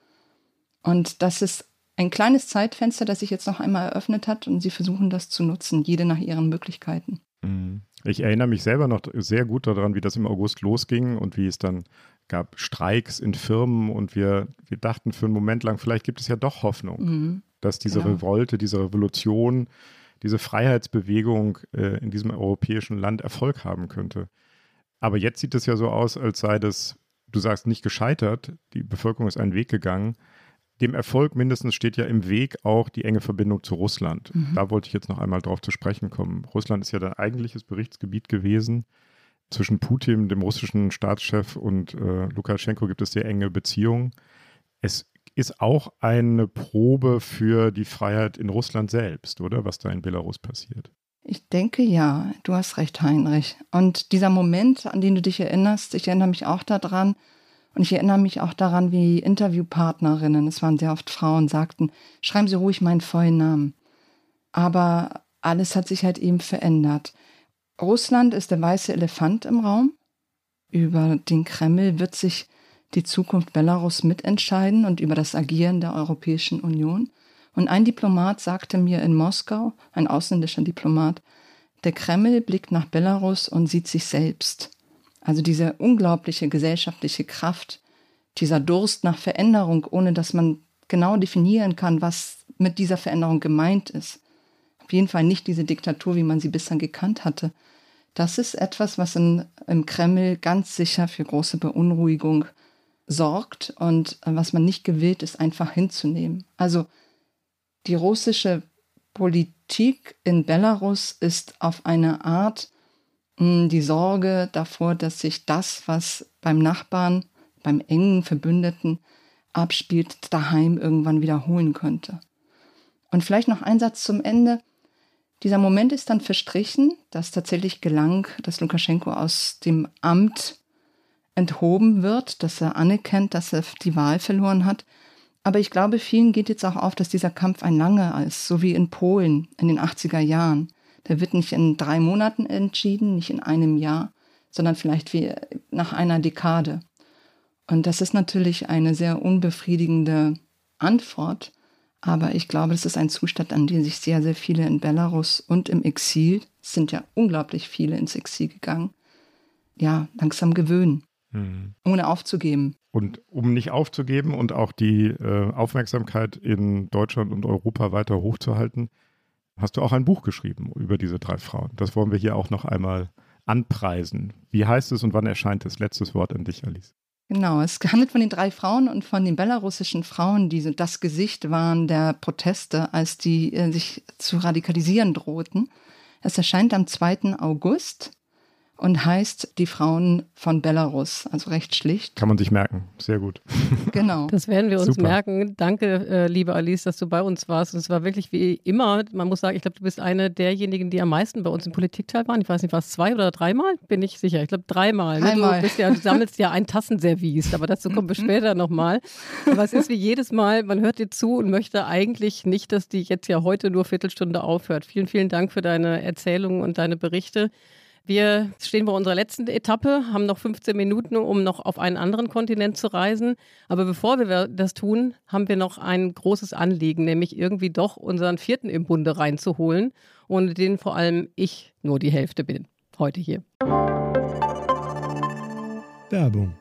Und das ist ein kleines Zeitfenster, das sich jetzt noch einmal eröffnet hat und sie versuchen das zu nutzen, jede nach ihren Möglichkeiten. Mhm. Ich erinnere mich selber noch sehr gut daran, wie das im August losging und wie es dann gab Streiks in Firmen und wir, wir dachten für einen Moment lang, vielleicht gibt es ja doch Hoffnung, mhm. dass diese genau. Revolte, diese Revolution, diese Freiheitsbewegung äh, in diesem europäischen Land Erfolg haben könnte. Aber jetzt sieht es ja so aus, als sei das, du sagst, nicht gescheitert. Die Bevölkerung ist einen Weg gegangen dem Erfolg mindestens steht ja im Weg auch die enge Verbindung zu Russland. Mhm. Da wollte ich jetzt noch einmal drauf zu sprechen kommen. Russland ist ja dein eigentliches Berichtsgebiet gewesen. Zwischen Putin, dem russischen Staatschef, und äh, Lukaschenko gibt es sehr enge Beziehungen. Es ist auch eine Probe für die Freiheit in Russland selbst, oder? Was da in Belarus passiert. Ich denke ja, du hast recht, Heinrich. Und dieser Moment, an den du dich erinnerst, ich erinnere mich auch daran, und ich erinnere mich auch daran, wie Interviewpartnerinnen, es waren sehr oft Frauen, sagten, schreiben Sie ruhig meinen vollen Namen. Aber alles hat sich halt eben verändert. Russland ist der weiße Elefant im Raum. Über den Kreml wird sich die Zukunft Belarus mitentscheiden und über das Agieren der Europäischen Union. Und ein Diplomat sagte mir in Moskau, ein ausländischer Diplomat, der Kreml blickt nach Belarus und sieht sich selbst. Also diese unglaubliche gesellschaftliche Kraft, dieser Durst nach Veränderung, ohne dass man genau definieren kann, was mit dieser Veränderung gemeint ist. Auf jeden Fall nicht diese Diktatur, wie man sie bisher gekannt hatte. Das ist etwas, was in, im Kreml ganz sicher für große Beunruhigung sorgt und äh, was man nicht gewillt ist, einfach hinzunehmen. Also die russische Politik in Belarus ist auf eine Art die Sorge davor, dass sich das, was beim Nachbarn, beim engen Verbündeten abspielt, daheim irgendwann wiederholen könnte. Und vielleicht noch ein Satz zum Ende. Dieser Moment ist dann verstrichen, dass tatsächlich gelang, dass Lukaschenko aus dem Amt enthoben wird, dass er anerkennt, dass er die Wahl verloren hat. Aber ich glaube, vielen geht jetzt auch auf, dass dieser Kampf ein langer ist, so wie in Polen in den 80er Jahren. Der wird nicht in drei Monaten entschieden, nicht in einem Jahr, sondern vielleicht wie nach einer Dekade. Und das ist natürlich eine sehr unbefriedigende Antwort. Aber ich glaube, das ist ein Zustand, an den sich sehr, sehr viele in Belarus und im Exil, es sind ja unglaublich viele ins Exil gegangen, ja, langsam gewöhnen, mhm. ohne aufzugeben. Und um nicht aufzugeben und auch die äh, Aufmerksamkeit in Deutschland und Europa weiter hochzuhalten, hast du auch ein Buch geschrieben über diese drei Frauen. Das wollen wir hier auch noch einmal anpreisen. Wie heißt es und wann erscheint es? Letztes Wort an dich, Alice. Genau, es handelt von den drei Frauen und von den belarussischen Frauen, die das Gesicht waren der Proteste, als die äh, sich zu radikalisieren drohten. Es erscheint am 2. August und heißt Die Frauen von Belarus, also recht schlicht. Kann man sich merken, sehr gut. Genau. Das werden wir uns Super. merken. Danke, äh, liebe Alice, dass du bei uns warst. Und es war wirklich wie immer, man muss sagen, ich glaube, du bist eine derjenigen, die am meisten bei uns im Politikteil waren. Ich weiß nicht, war es zwei oder dreimal? Bin ich sicher. Ich glaube, dreimal. Dreimal. Ne? Du, ja, du sammelst ja ein Tassenservice, aber dazu kommen wir später nochmal. Aber es ist wie jedes Mal, man hört dir zu und möchte eigentlich nicht, dass die jetzt ja heute nur Viertelstunde aufhört. Vielen, vielen Dank für deine Erzählungen und deine Berichte. Wir stehen bei unserer letzten Etappe, haben noch 15 Minuten, um noch auf einen anderen Kontinent zu reisen. Aber bevor wir das tun, haben wir noch ein großes Anliegen, nämlich irgendwie doch unseren vierten im Bunde reinzuholen, ohne den vor allem ich nur die Hälfte bin heute hier. Werbung.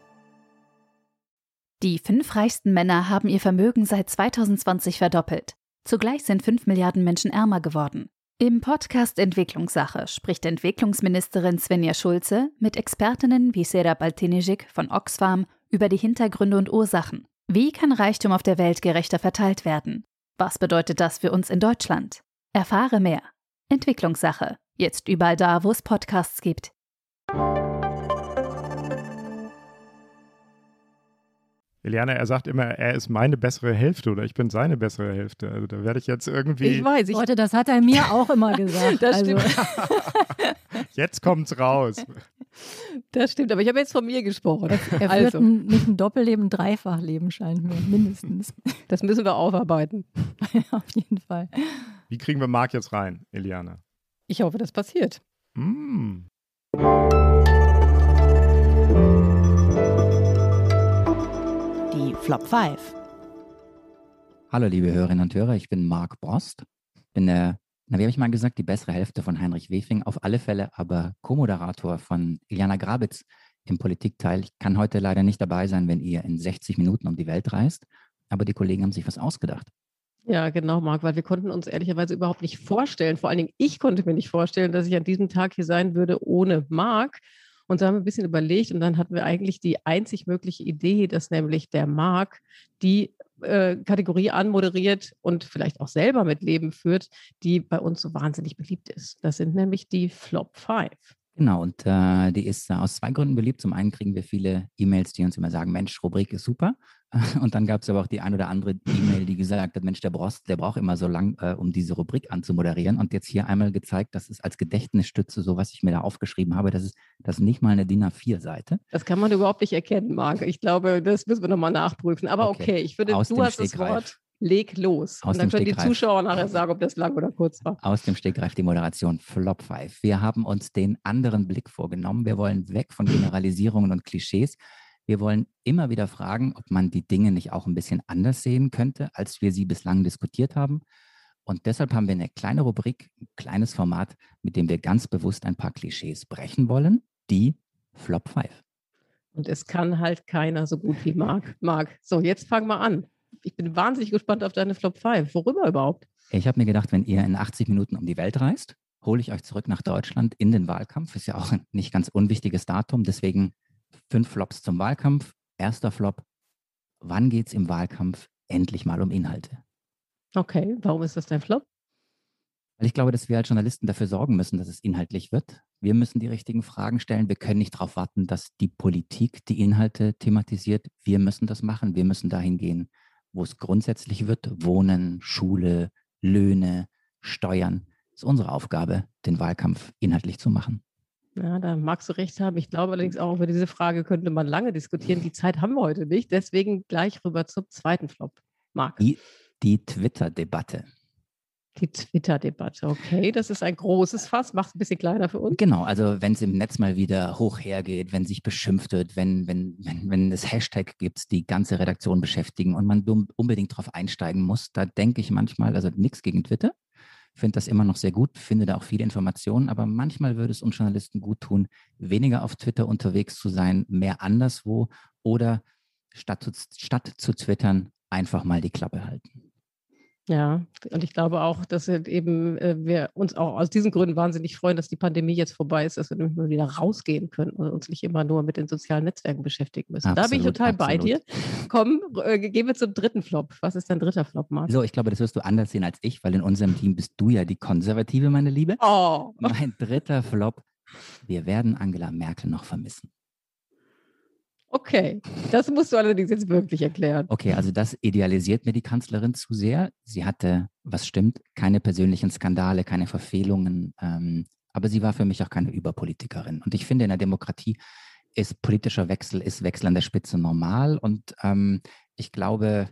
Die fünf reichsten Männer haben ihr Vermögen seit 2020 verdoppelt. Zugleich sind fünf Milliarden Menschen ärmer geworden. Im Podcast Entwicklungssache spricht Entwicklungsministerin Svenja Schulze mit Expertinnen wie Sera Baltinijik von Oxfam über die Hintergründe und Ursachen. Wie kann Reichtum auf der Welt gerechter verteilt werden? Was bedeutet das für uns in Deutschland? Erfahre mehr. Entwicklungssache. Jetzt überall da, wo es Podcasts gibt. Eliana, er sagt immer, er ist meine bessere Hälfte oder ich bin seine bessere Hälfte. Also da werde ich jetzt irgendwie. Ich weiß, ich Leute, das hat er mir auch immer gesagt. das also. stimmt. jetzt kommt's raus. Das stimmt, aber ich habe jetzt von mir gesprochen. Er, er also. führt ein, nicht ein Doppelleben, ein Dreifachleben scheint mir, mindestens. Das müssen wir aufarbeiten. auf jeden Fall. Wie kriegen wir Marc jetzt rein, Eliana? Ich hoffe, das passiert. Mm. Flop 5. Hallo, liebe Hörerinnen und Hörer, ich bin Marc Brost. Bin der, na, wie habe ich mal gesagt, die bessere Hälfte von Heinrich Wefing, auf alle Fälle aber Co-Moderator von Iliana Grabitz im Politikteil. Ich kann heute leider nicht dabei sein, wenn ihr in 60 Minuten um die Welt reist, aber die Kollegen haben sich was ausgedacht. Ja, genau, Marc, weil wir konnten uns ehrlicherweise überhaupt nicht vorstellen, vor allen Dingen ich konnte mir nicht vorstellen, dass ich an diesem Tag hier sein würde ohne Marc. Und so haben wir ein bisschen überlegt und dann hatten wir eigentlich die einzig mögliche Idee, dass nämlich der Marc die äh, Kategorie anmoderiert und vielleicht auch selber mit Leben führt, die bei uns so wahnsinnig beliebt ist. Das sind nämlich die Flop 5. Genau, und äh, die ist äh, aus zwei Gründen beliebt. Zum einen kriegen wir viele E-Mails, die uns immer sagen, Mensch, Rubrik ist super. Und dann gab es aber auch die ein oder andere E-Mail, die gesagt hat, Mensch, der Brost, der braucht immer so lang, äh, um diese Rubrik anzumoderieren. Und jetzt hier einmal gezeigt, das ist als Gedächtnisstütze, so was ich mir da aufgeschrieben habe, das ist das nicht mal eine DIN A4-Seite. Das kann man überhaupt nicht erkennen, Marc. Ich glaube, das müssen wir nochmal nachprüfen. Aber okay, okay ich würde, Aus du hast das Wort. Leg los. Aus und dann können die Zuschauer nachher sagen, ob das lang oder kurz war. Aus dem Stegreif die Moderation Flop 5. Wir haben uns den anderen Blick vorgenommen. Wir wollen weg von Generalisierungen und Klischees. Wir wollen immer wieder fragen, ob man die Dinge nicht auch ein bisschen anders sehen könnte, als wir sie bislang diskutiert haben. Und deshalb haben wir eine kleine Rubrik, ein kleines Format, mit dem wir ganz bewusst ein paar Klischees brechen wollen, die Flop 5. Und es kann halt keiner so gut wie Marc. Marc, so jetzt fangen wir an ich bin wahnsinnig gespannt auf deine Flop 5. Worüber überhaupt? Ich habe mir gedacht, wenn ihr in 80 Minuten um die Welt reist, hole ich euch zurück nach Deutschland in den Wahlkampf. Ist ja auch ein nicht ganz unwichtiges Datum. Deswegen fünf Flops zum Wahlkampf. Erster Flop. Wann geht es im Wahlkampf endlich mal um Inhalte? Okay, warum ist das dein Flop? Weil ich glaube, dass wir als Journalisten dafür sorgen müssen, dass es inhaltlich wird. Wir müssen die richtigen Fragen stellen. Wir können nicht darauf warten, dass die Politik die Inhalte thematisiert. Wir müssen das machen. Wir müssen dahin gehen, wo es grundsätzlich wird, Wohnen, Schule, Löhne, Steuern. ist unsere Aufgabe, den Wahlkampf inhaltlich zu machen. Ja, da magst du recht haben. Ich glaube allerdings auch, über diese Frage könnte man lange diskutieren. Die Zeit haben wir heute nicht. Deswegen gleich rüber zum zweiten Flop. Marc. Die, die Twitter-Debatte. Die Twitter-Debatte, okay, das ist ein großes Fass, macht es ein bisschen kleiner für uns. Genau, also wenn es im Netz mal wieder hoch hergeht, wenn sich beschimpft wird, wenn, wenn, wenn, wenn es Hashtag gibt, die ganze Redaktion beschäftigen und man unbedingt darauf einsteigen muss, da denke ich manchmal, also nichts gegen Twitter, finde das immer noch sehr gut, finde da auch viele Informationen, aber manchmal würde es uns Journalisten gut tun, weniger auf Twitter unterwegs zu sein, mehr anderswo oder statt statt zu twittern, einfach mal die Klappe halten. Ja, und ich glaube auch, dass eben äh, wir uns auch aus diesen Gründen wahnsinnig freuen, dass die Pandemie jetzt vorbei ist, dass wir nämlich mal wieder rausgehen können und uns nicht immer nur mit den sozialen Netzwerken beschäftigen müssen. Absolut, da bin ich total absolut. bei dir. Komm, äh, gehen wir zum dritten Flop. Was ist dein dritter Flop, Marc? So, ich glaube, das wirst du anders sehen als ich, weil in unserem Team bist du ja die Konservative, meine Liebe. Oh. Mein dritter Flop. Wir werden Angela Merkel noch vermissen. Okay, das musst du allerdings jetzt wirklich erklären. Okay, also das idealisiert mir die Kanzlerin zu sehr. Sie hatte, was stimmt, keine persönlichen Skandale, keine Verfehlungen, ähm, aber sie war für mich auch keine Überpolitikerin. Und ich finde, in der Demokratie ist politischer Wechsel, ist Wechsel an der Spitze normal. Und ähm, ich glaube,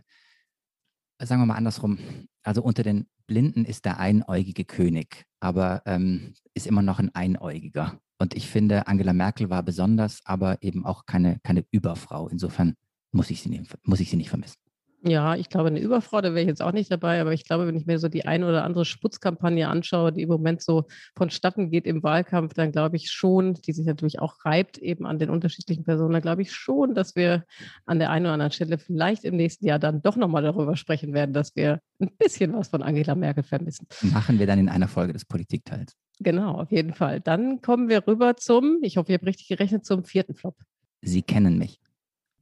sagen wir mal andersrum, also unter den Blinden ist der einäugige König, aber ähm, ist immer noch ein Einäugiger. Und ich finde, Angela Merkel war besonders, aber eben auch keine, keine Überfrau. Insofern muss ich, sie nicht, muss ich sie nicht vermissen. Ja, ich glaube, eine Überfrau, da wäre ich jetzt auch nicht dabei, aber ich glaube, wenn ich mir so die ein oder andere Sputzkampagne anschaue, die im Moment so vonstatten geht im Wahlkampf, dann glaube ich schon, die sich natürlich auch reibt eben an den unterschiedlichen Personen, dann glaube ich schon, dass wir an der einen oder anderen Stelle vielleicht im nächsten Jahr dann doch nochmal darüber sprechen werden, dass wir ein bisschen was von Angela Merkel vermissen. Machen wir dann in einer Folge des Politikteils. Genau, auf jeden Fall. Dann kommen wir rüber zum, ich hoffe, ihr habt richtig gerechnet, zum vierten Flop. Sie kennen mich.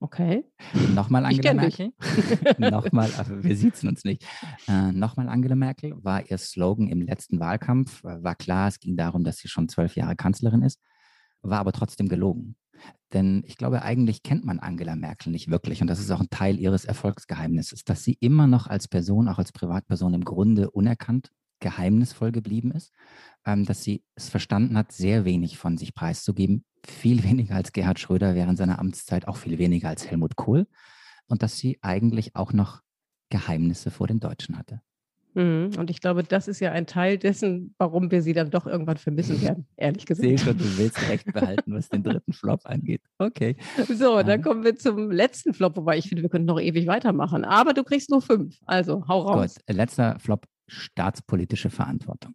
Okay. Nochmal Angela Merkel. Nochmal, also wir sitzen uns nicht. Äh, Nochmal Angela Merkel war ihr Slogan im letzten Wahlkampf. War klar, es ging darum, dass sie schon zwölf Jahre Kanzlerin ist, war aber trotzdem gelogen. Denn ich glaube, eigentlich kennt man Angela Merkel nicht wirklich. Und das ist auch ein Teil ihres Erfolgsgeheimnisses, dass sie immer noch als Person, auch als Privatperson im Grunde unerkannt geheimnisvoll geblieben ist, ähm, dass sie es verstanden hat, sehr wenig von sich preiszugeben, viel weniger als Gerhard Schröder während seiner Amtszeit, auch viel weniger als Helmut Kohl und dass sie eigentlich auch noch Geheimnisse vor den Deutschen hatte. Mhm. Und ich glaube, das ist ja ein Teil dessen, warum wir sie dann doch irgendwann vermissen werden, ehrlich gesagt. Sehe schon, du willst recht behalten, was den dritten Flop angeht. Okay. So, dann kommen wir zum letzten Flop, wobei ich finde, wir können noch ewig weitermachen. Aber du kriegst nur fünf. Also hau raus. Gut, letzter Flop, staatspolitische Verantwortung.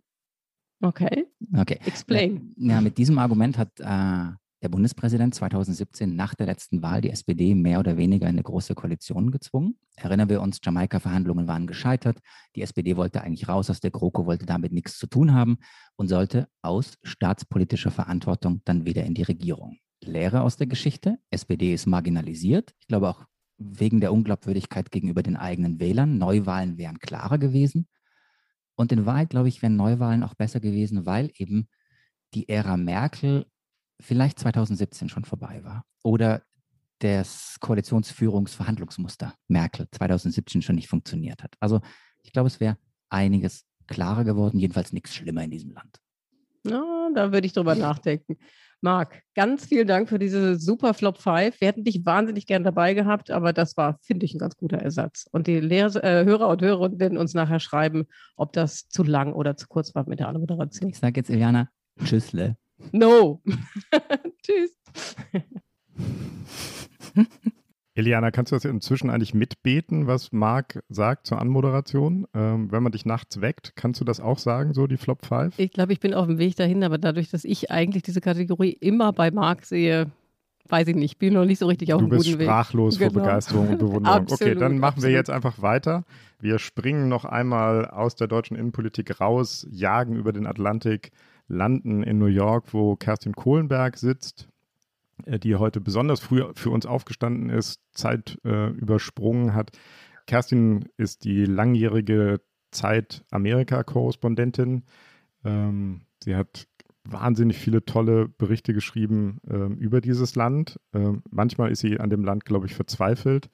Okay. Okay. Explain. Ja, mit diesem Argument hat äh, der Bundespräsident 2017 nach der letzten Wahl die SPD mehr oder weniger in eine große Koalition gezwungen. Erinnern wir uns, Jamaika-Verhandlungen waren gescheitert. Die SPD wollte eigentlich raus aus der GroKo, wollte damit nichts zu tun haben und sollte aus staatspolitischer Verantwortung dann wieder in die Regierung. Lehre aus der Geschichte. SPD ist marginalisiert. Ich glaube auch wegen der Unglaubwürdigkeit gegenüber den eigenen Wählern. Neuwahlen wären klarer gewesen. Und in Wahrheit, glaube ich, wären Neuwahlen auch besser gewesen, weil eben die Ära Merkel vielleicht 2017 schon vorbei war. Oder das Koalitionsführungsverhandlungsmuster Merkel 2017 schon nicht funktioniert hat. Also ich glaube, es wäre einiges klarer geworden, jedenfalls nichts schlimmer in diesem Land. Ja, da würde ich drüber nachdenken. Marc, ganz vielen Dank für diese super Flop 5. Wir hätten dich wahnsinnig gern dabei gehabt, aber das war, finde ich, ein ganz guter Ersatz. Und die Lehr äh, Hörer und Hörerinnen werden uns nachher schreiben, ob das zu lang oder zu kurz war mit der Anmoderation. Ich sage jetzt, Iliana, tschüssle. No. Tschüss. Eliana, kannst du das inzwischen eigentlich mitbeten, was Marc sagt zur Anmoderation? Ähm, wenn man dich nachts weckt, kannst du das auch sagen, so die Flop 5? Ich glaube, ich bin auf dem Weg dahin, aber dadurch, dass ich eigentlich diese Kategorie immer bei Marc sehe, weiß ich nicht, bin noch nicht so richtig auf dem guten Weg. Du bist sprachlos genau. vor Begeisterung und Bewunderung. okay, dann machen absolut. wir jetzt einfach weiter. Wir springen noch einmal aus der deutschen Innenpolitik raus, jagen über den Atlantik, landen in New York, wo Kerstin Kohlenberg sitzt, die heute besonders früh für uns aufgestanden ist, Zeit äh, übersprungen hat. Kerstin ist die langjährige Zeit Amerika-Korrespondentin. Ähm, sie hat wahnsinnig viele tolle Berichte geschrieben ähm, über dieses Land. Ähm, manchmal ist sie an dem Land, glaube ich, verzweifelt.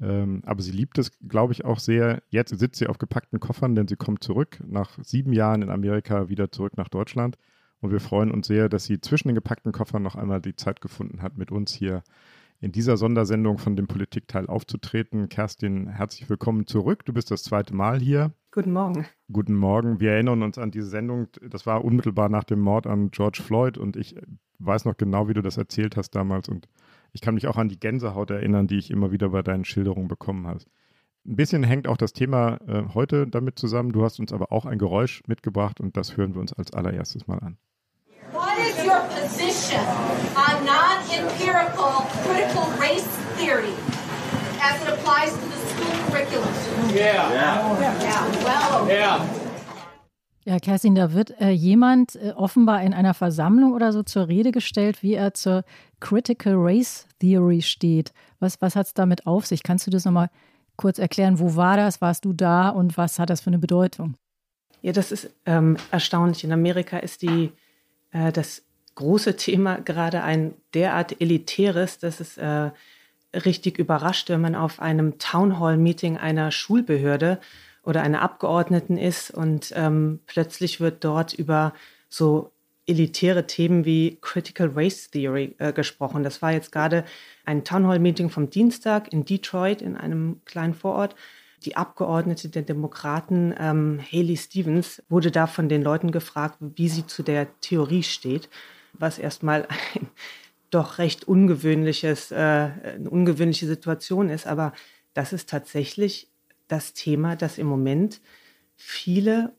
Ähm, aber sie liebt es, glaube ich, auch sehr. Jetzt sitzt sie auf gepackten Koffern, denn sie kommt zurück, nach sieben Jahren in Amerika wieder zurück nach Deutschland. Und wir freuen uns sehr, dass sie zwischen den gepackten Koffern noch einmal die Zeit gefunden hat, mit uns hier in dieser Sondersendung von dem Politikteil aufzutreten. Kerstin, herzlich willkommen zurück. Du bist das zweite Mal hier. Guten Morgen. Guten Morgen. Wir erinnern uns an diese Sendung. Das war unmittelbar nach dem Mord an George Floyd und ich weiß noch genau, wie du das erzählt hast damals und ich kann mich auch an die Gänsehaut erinnern, die ich immer wieder bei deinen Schilderungen bekommen habe. Ein bisschen hängt auch das Thema äh, heute damit zusammen. Du hast uns aber auch ein Geräusch mitgebracht und das hören wir uns als allererstes mal an. What is your position on non-empirical critical race theory as it applies to the school curriculum? Yeah. Yeah. yeah. Well. Yeah. Ja, Kerstin, da wird äh, jemand äh, offenbar in einer Versammlung oder so zur Rede gestellt, wie er zur Critical Race Theory steht. Was, was hat es damit auf sich? Kannst du das nochmal kurz erklären? Wo war das? Warst du da und was hat das für eine Bedeutung? Ja, das ist ähm, erstaunlich. In Amerika ist die, äh, das große Thema gerade ein derart elitäres, dass es äh, richtig überrascht, wenn man auf einem Townhall-Meeting einer Schulbehörde oder einer Abgeordneten ist und ähm, plötzlich wird dort über so elitäre Themen wie Critical Race Theory äh, gesprochen. Das war jetzt gerade ein Townhall-Meeting vom Dienstag in Detroit in einem kleinen Vorort. Die Abgeordnete der Demokraten, ähm, Haley Stevens, wurde da von den Leuten gefragt, wie sie zu der Theorie steht, was erstmal ein doch recht ungewöhnliches, äh, eine ungewöhnliche Situation ist. Aber das ist tatsächlich das Thema, das im Moment viele,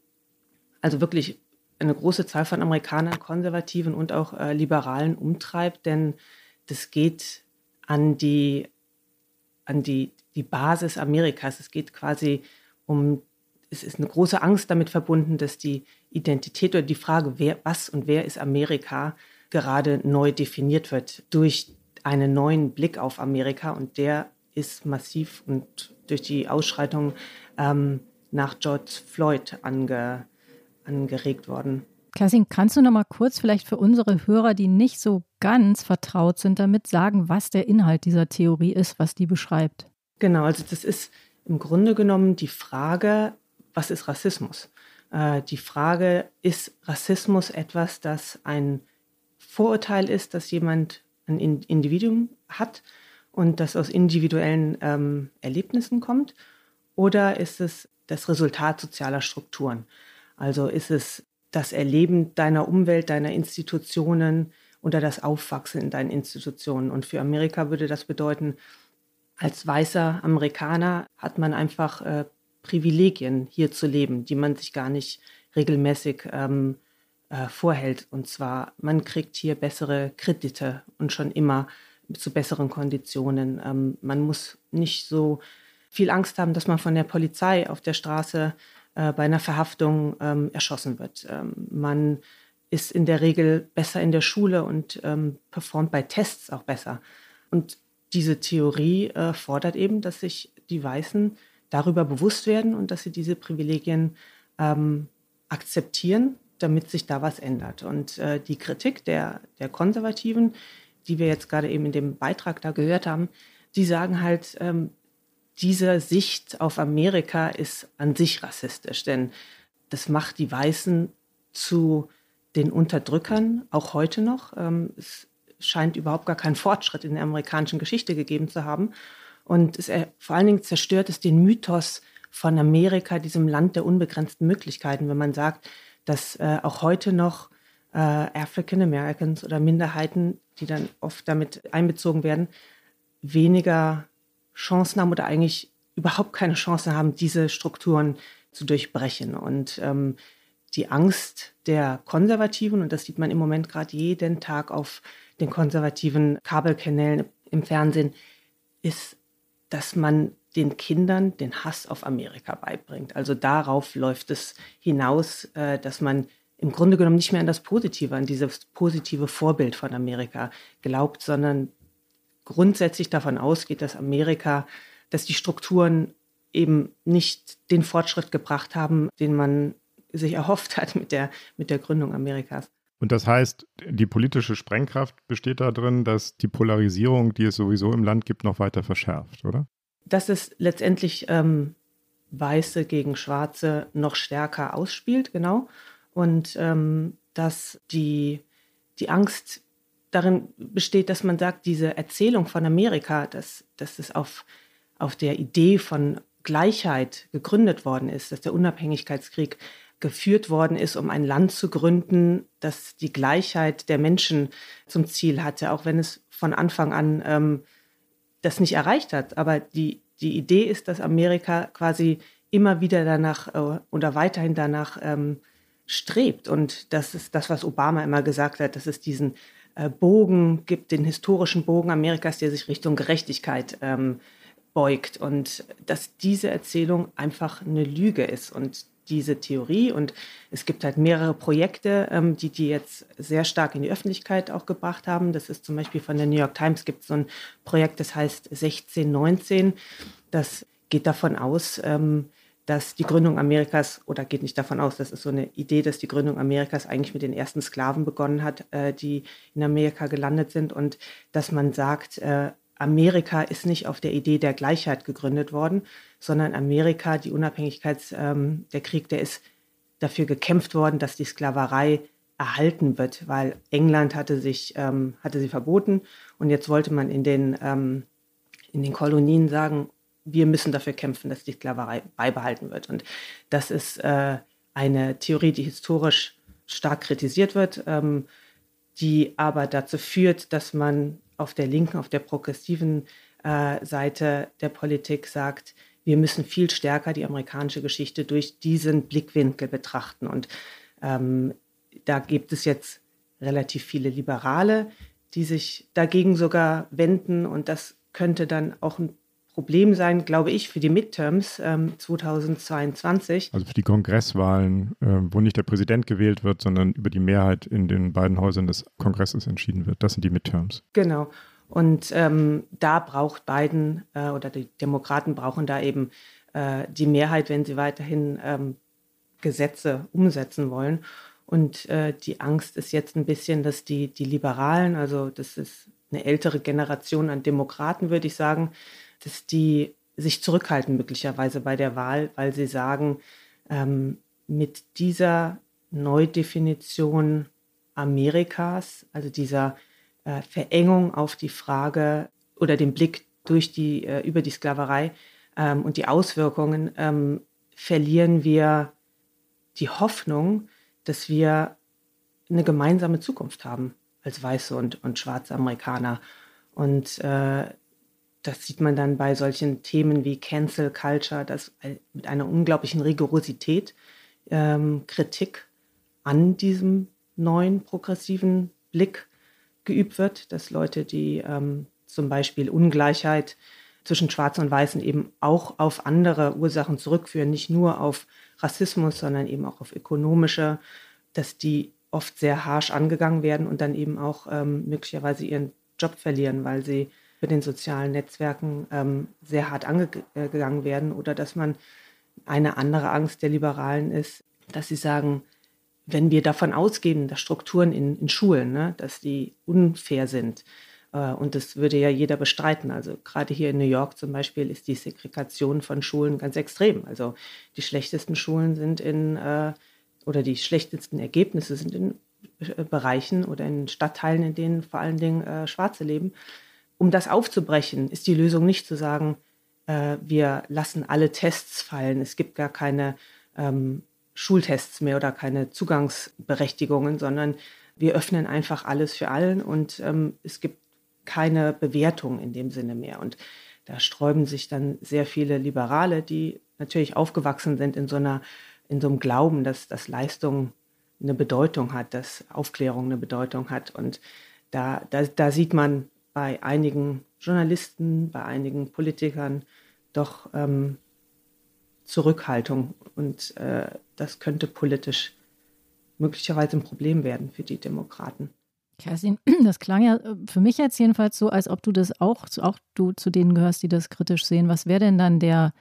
also wirklich eine große Zahl von Amerikanern, Konservativen und auch äh, Liberalen umtreibt, denn das geht an die, an die, die Basis Amerikas. Es geht quasi um, es ist eine große Angst damit verbunden, dass die Identität oder die Frage, wer, was und wer ist Amerika, gerade neu definiert wird durch einen neuen Blick auf Amerika und der ist massiv und durch die Ausschreitung ähm, nach George Floyd ange, angeregt worden. Kerstin, kannst du noch mal kurz vielleicht für unsere Hörer, die nicht so ganz vertraut sind, damit sagen, was der Inhalt dieser Theorie ist, was die beschreibt? Genau, also das ist im Grunde genommen die Frage, was ist Rassismus? Äh, die Frage, ist Rassismus etwas, das ein Vorurteil ist, dass jemand ein Individuum hat und das aus individuellen ähm, Erlebnissen kommt? Oder ist es das Resultat sozialer Strukturen? Also ist es das Erleben deiner Umwelt, deiner Institutionen oder das Aufwachsen in deinen Institutionen? Und für Amerika würde das bedeuten, als weißer Amerikaner hat man einfach äh, Privilegien, hier zu leben, die man sich gar nicht regelmäßig ähm, äh, vorhält. Und zwar, man kriegt hier bessere Kredite und schon immer zu besseren Konditionen. Ähm, man muss nicht so viel Angst haben, dass man von der Polizei auf der Straße äh, bei einer Verhaftung ähm, erschossen wird. Ähm, man ist in der Regel besser in der Schule und ähm, performt bei Tests auch besser. Und diese Theorie äh, fordert eben, dass sich die Weißen darüber bewusst werden und dass sie diese Privilegien ähm, akzeptieren, damit sich da was ändert. Und äh, die Kritik der, der Konservativen die wir jetzt gerade eben in dem Beitrag da gehört haben, die sagen halt, ähm, diese Sicht auf Amerika ist an sich rassistisch, denn das macht die Weißen zu den Unterdrückern, auch heute noch. Ähm, es scheint überhaupt gar keinen Fortschritt in der amerikanischen Geschichte gegeben zu haben. Und es, vor allen Dingen zerstört es den Mythos von Amerika, diesem Land der unbegrenzten Möglichkeiten, wenn man sagt, dass äh, auch heute noch äh, African Americans oder Minderheiten, die dann oft damit einbezogen werden, weniger Chancen haben oder eigentlich überhaupt keine Chance haben, diese Strukturen zu durchbrechen. Und ähm, die Angst der Konservativen, und das sieht man im Moment gerade jeden Tag auf den konservativen Kabelkanälen im Fernsehen, ist, dass man den Kindern den Hass auf Amerika beibringt. Also darauf läuft es hinaus, äh, dass man im Grunde genommen nicht mehr an das Positive, an dieses positive Vorbild von Amerika glaubt, sondern grundsätzlich davon ausgeht, dass Amerika, dass die Strukturen eben nicht den Fortschritt gebracht haben, den man sich erhofft hat mit der, mit der Gründung Amerikas. Und das heißt, die politische Sprengkraft besteht darin, dass die Polarisierung, die es sowieso im Land gibt, noch weiter verschärft, oder? Dass es letztendlich ähm, Weiße gegen Schwarze noch stärker ausspielt, genau und ähm, dass die, die Angst darin besteht, dass man sagt, diese Erzählung von Amerika, dass, dass es auf, auf der Idee von Gleichheit gegründet worden ist, dass der Unabhängigkeitskrieg geführt worden ist, um ein Land zu gründen, das die Gleichheit der Menschen zum Ziel hatte, auch wenn es von Anfang an ähm, das nicht erreicht hat. Aber die, die Idee ist, dass Amerika quasi immer wieder danach äh, oder weiterhin danach ähm, strebt. Und das ist das, was Obama immer gesagt hat, dass es diesen Bogen gibt, den historischen Bogen Amerikas, der sich Richtung Gerechtigkeit ähm, beugt. Und dass diese Erzählung einfach eine Lüge ist. Und diese Theorie und es gibt halt mehrere Projekte, ähm, die die jetzt sehr stark in die Öffentlichkeit auch gebracht haben. Das ist zum Beispiel von der New York Times gibt es so ein Projekt, das heißt 1619. Das geht davon aus, ähm, dass die Gründung Amerikas, oder geht nicht davon aus, das ist so eine Idee, dass die Gründung Amerikas eigentlich mit den ersten Sklaven begonnen hat, äh, die in Amerika gelandet sind und dass man sagt, äh, Amerika ist nicht auf der Idee der Gleichheit gegründet worden, sondern Amerika, die Unabhängigkeits, ähm, der Krieg, der ist dafür gekämpft worden, dass die Sklaverei erhalten wird, weil England hatte sich ähm, hatte sie verboten. Und jetzt wollte man in den ähm, in den Kolonien sagen, wir müssen dafür kämpfen, dass die Sklaverei beibehalten wird. Und das ist äh, eine Theorie, die historisch stark kritisiert wird, ähm, die aber dazu führt, dass man auf der linken, auf der progressiven äh, Seite der Politik sagt, wir müssen viel stärker die amerikanische Geschichte durch diesen Blickwinkel betrachten. Und ähm, da gibt es jetzt relativ viele Liberale, die sich dagegen sogar wenden. Und das könnte dann auch ein Problem sein, glaube ich, für die Midterms ähm, 2022. Also für die Kongresswahlen, äh, wo nicht der Präsident gewählt wird, sondern über die Mehrheit in den beiden Häusern des Kongresses entschieden wird. Das sind die Midterms. Genau. Und ähm, da braucht Biden äh, oder die Demokraten brauchen da eben äh, die Mehrheit, wenn sie weiterhin ähm, Gesetze umsetzen wollen. Und äh, die Angst ist jetzt ein bisschen, dass die, die Liberalen, also das ist eine ältere Generation an Demokraten, würde ich sagen, dass die sich zurückhalten möglicherweise bei der Wahl, weil sie sagen, ähm, mit dieser Neudefinition Amerikas, also dieser äh, Verengung auf die Frage oder den Blick durch die, äh, über die Sklaverei ähm, und die Auswirkungen, ähm, verlieren wir die Hoffnung, dass wir eine gemeinsame Zukunft haben als weiße und, und schwarze Amerikaner. Und äh, das sieht man dann bei solchen Themen wie Cancel Culture, dass mit einer unglaublichen Rigorosität ähm, Kritik an diesem neuen progressiven Blick geübt wird, dass Leute, die ähm, zum Beispiel Ungleichheit zwischen Schwarzen und Weißen eben auch auf andere Ursachen zurückführen, nicht nur auf Rassismus, sondern eben auch auf ökonomische, dass die oft sehr harsch angegangen werden und dann eben auch ähm, möglicherweise ihren Job verlieren, weil sie für den sozialen Netzwerken ähm, sehr hart angegangen werden oder dass man eine andere Angst der Liberalen ist, dass sie sagen, wenn wir davon ausgehen, dass Strukturen in, in Schulen, ne, dass die unfair sind, äh, und das würde ja jeder bestreiten. Also gerade hier in New York zum Beispiel ist die Segregation von Schulen ganz extrem. Also die schlechtesten Schulen sind in, äh, oder die schlechtesten Ergebnisse sind in äh, Bereichen oder in Stadtteilen, in denen vor allen Dingen äh, Schwarze leben um das aufzubrechen, ist die Lösung nicht zu sagen, äh, wir lassen alle Tests fallen, es gibt gar keine ähm, Schultests mehr oder keine Zugangsberechtigungen, sondern wir öffnen einfach alles für allen und ähm, es gibt keine Bewertung in dem Sinne mehr. Und da sträuben sich dann sehr viele Liberale, die natürlich aufgewachsen sind in so einer, in so einem Glauben, dass, dass Leistung eine Bedeutung hat, dass Aufklärung eine Bedeutung hat. Und da, da, da sieht man bei einigen Journalisten, bei einigen Politikern doch ähm, Zurückhaltung. Und äh, das könnte politisch möglicherweise ein Problem werden für die Demokraten. Kerstin, das klang ja äh, für mich jetzt jedenfalls so, als ob du das auch, auch du zu denen gehörst, die das kritisch sehen. Was wäre denn dann der,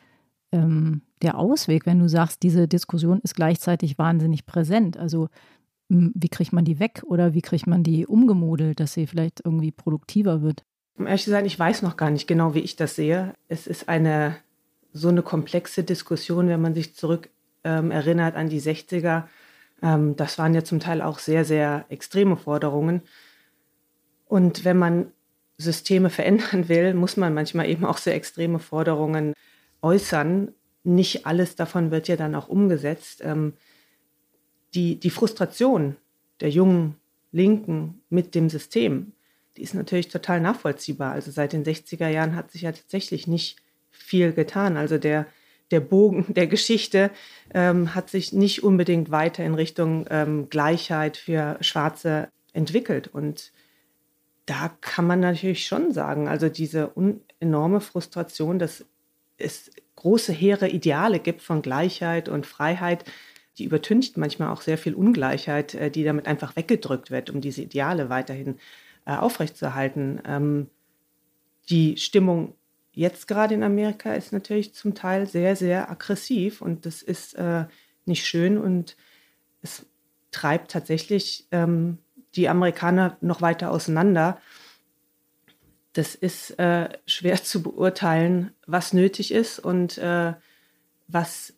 ähm, der Ausweg, wenn du sagst, diese Diskussion ist gleichzeitig wahnsinnig präsent? Also wie kriegt man die weg oder wie kriegt man die umgemodelt, dass sie vielleicht irgendwie produktiver wird? Um ehrlich zu sein, ich weiß noch gar nicht genau, wie ich das sehe. Es ist eine so eine komplexe Diskussion, wenn man sich zurück ähm, erinnert an die 60er. Ähm, das waren ja zum Teil auch sehr, sehr extreme Forderungen. Und wenn man Systeme verändern will, muss man manchmal eben auch sehr extreme Forderungen äußern. Nicht alles davon wird ja dann auch umgesetzt. Ähm, die, die Frustration der jungen Linken mit dem System, die ist natürlich total nachvollziehbar. Also seit den 60er Jahren hat sich ja tatsächlich nicht viel getan. Also der, der Bogen der Geschichte ähm, hat sich nicht unbedingt weiter in Richtung ähm, Gleichheit für Schwarze entwickelt. Und da kann man natürlich schon sagen, also diese enorme Frustration, dass es große, hehre Ideale gibt von Gleichheit und Freiheit, die übertüncht manchmal auch sehr viel Ungleichheit, äh, die damit einfach weggedrückt wird, um diese Ideale weiterhin äh, aufrechtzuerhalten. Ähm, die Stimmung jetzt gerade in Amerika ist natürlich zum Teil sehr, sehr aggressiv und das ist äh, nicht schön und es treibt tatsächlich ähm, die Amerikaner noch weiter auseinander. Das ist äh, schwer zu beurteilen, was nötig ist und äh, was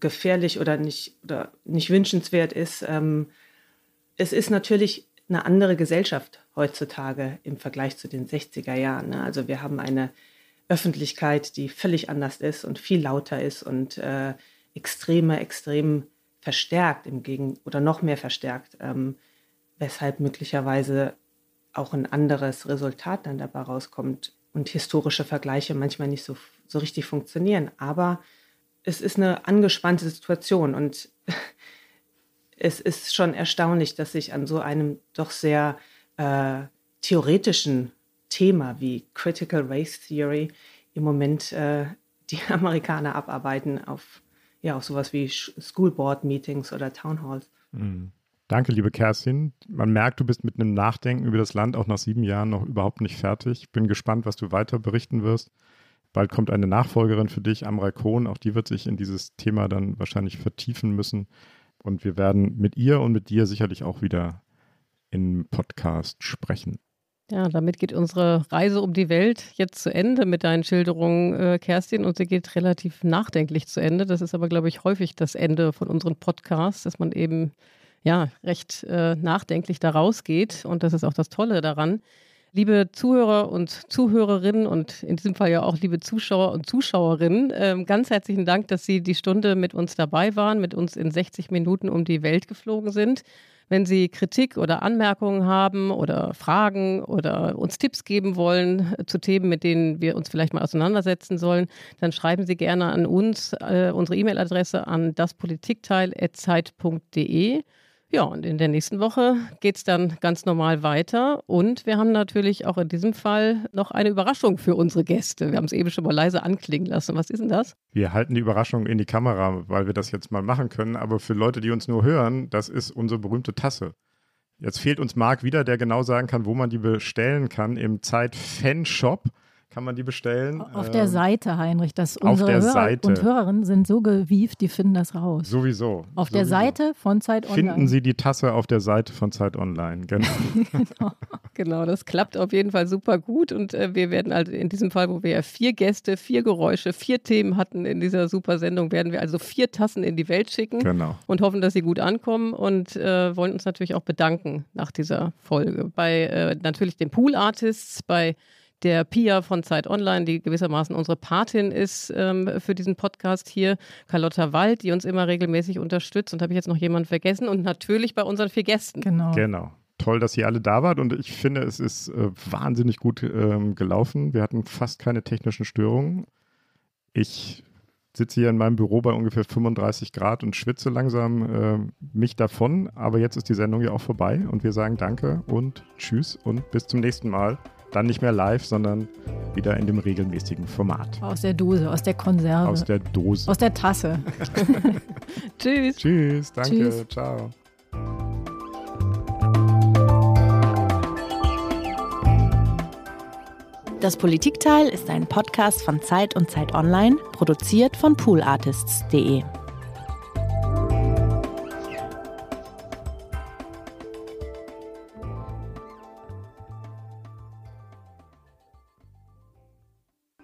gefährlich oder nicht, oder nicht wünschenswert ist. Ähm, es ist natürlich eine andere Gesellschaft heutzutage im Vergleich zu den 60er Jahren. Ne? Also wir haben eine Öffentlichkeit, die völlig anders ist und viel lauter ist und äh, extreme, extrem verstärkt im Gegen oder noch mehr verstärkt. Ähm, weshalb möglicherweise auch ein anderes Resultat dann dabei rauskommt und historische Vergleiche manchmal nicht so, so richtig funktionieren. Aber es ist eine angespannte Situation und es ist schon erstaunlich, dass sich an so einem doch sehr äh, theoretischen Thema wie Critical Race Theory im Moment äh, die Amerikaner abarbeiten auf ja auf sowas wie School Board Meetings oder Town Halls. Mhm. Danke, liebe Kerstin. Man merkt, du bist mit einem Nachdenken über das Land auch nach sieben Jahren noch überhaupt nicht fertig. Bin gespannt, was du weiter berichten wirst. Bald kommt eine Nachfolgerin für dich, Amrei Kohn. Auch die wird sich in dieses Thema dann wahrscheinlich vertiefen müssen. Und wir werden mit ihr und mit dir sicherlich auch wieder im Podcast sprechen. Ja, damit geht unsere Reise um die Welt jetzt zu Ende mit deinen Schilderungen, äh, Kerstin, und sie geht relativ nachdenklich zu Ende. Das ist aber, glaube ich, häufig das Ende von unseren Podcasts, dass man eben ja, recht äh, nachdenklich da rausgeht. Und das ist auch das Tolle daran. Liebe Zuhörer und Zuhörerinnen und in diesem Fall ja auch liebe Zuschauer und Zuschauerinnen, äh, ganz herzlichen Dank, dass Sie die Stunde mit uns dabei waren, mit uns in 60 Minuten um die Welt geflogen sind. Wenn Sie Kritik oder Anmerkungen haben oder Fragen oder uns Tipps geben wollen äh, zu Themen, mit denen wir uns vielleicht mal auseinandersetzen sollen, dann schreiben Sie gerne an uns äh, unsere E-Mail-Adresse an daspolitikteil.zeit.de. Ja, und in der nächsten Woche geht es dann ganz normal weiter. Und wir haben natürlich auch in diesem Fall noch eine Überraschung für unsere Gäste. Wir haben es eben schon mal leise anklingen lassen. Was ist denn das? Wir halten die Überraschung in die Kamera, weil wir das jetzt mal machen können. Aber für Leute, die uns nur hören, das ist unsere berühmte Tasse. Jetzt fehlt uns Marc wieder, der genau sagen kann, wo man die bestellen kann im Zeit-Fan-Shop kann man die bestellen. Auf der ähm, Seite, Heinrich. Das unsere Hörer Seite. und Hörerinnen sind so gewieft, die finden das raus. Sowieso. Auf sowieso. der Seite von Zeit Online. Finden Sie die Tasse auf der Seite von Zeit Online. Genau. genau. genau. das klappt auf jeden Fall super gut. Und äh, wir werden also in diesem Fall, wo wir ja vier Gäste, vier Geräusche, vier Themen hatten in dieser super Sendung, werden wir also vier Tassen in die Welt schicken. Genau. Und hoffen, dass sie gut ankommen und äh, wollen uns natürlich auch bedanken nach dieser Folge. Bei äh, natürlich den Pool Artists, bei der Pia von Zeit Online, die gewissermaßen unsere Patin ist ähm, für diesen Podcast hier, Carlotta Wald, die uns immer regelmäßig unterstützt. Und habe ich jetzt noch jemanden vergessen? Und natürlich bei unseren vier Gästen. Genau. Genau. Toll, dass ihr alle da wart und ich finde, es ist äh, wahnsinnig gut ähm, gelaufen. Wir hatten fast keine technischen Störungen. Ich sitze hier in meinem Büro bei ungefähr 35 Grad und schwitze langsam äh, mich davon. Aber jetzt ist die Sendung ja auch vorbei und wir sagen Danke und Tschüss und bis zum nächsten Mal. Dann nicht mehr live, sondern wieder in dem regelmäßigen Format. Aus der Dose, aus der Konserve. Aus der Dose. Aus der Tasse. Tschüss. Tschüss, danke, Tschüss. ciao. Das Politikteil ist ein Podcast von Zeit und Zeit Online, produziert von poolartists.de.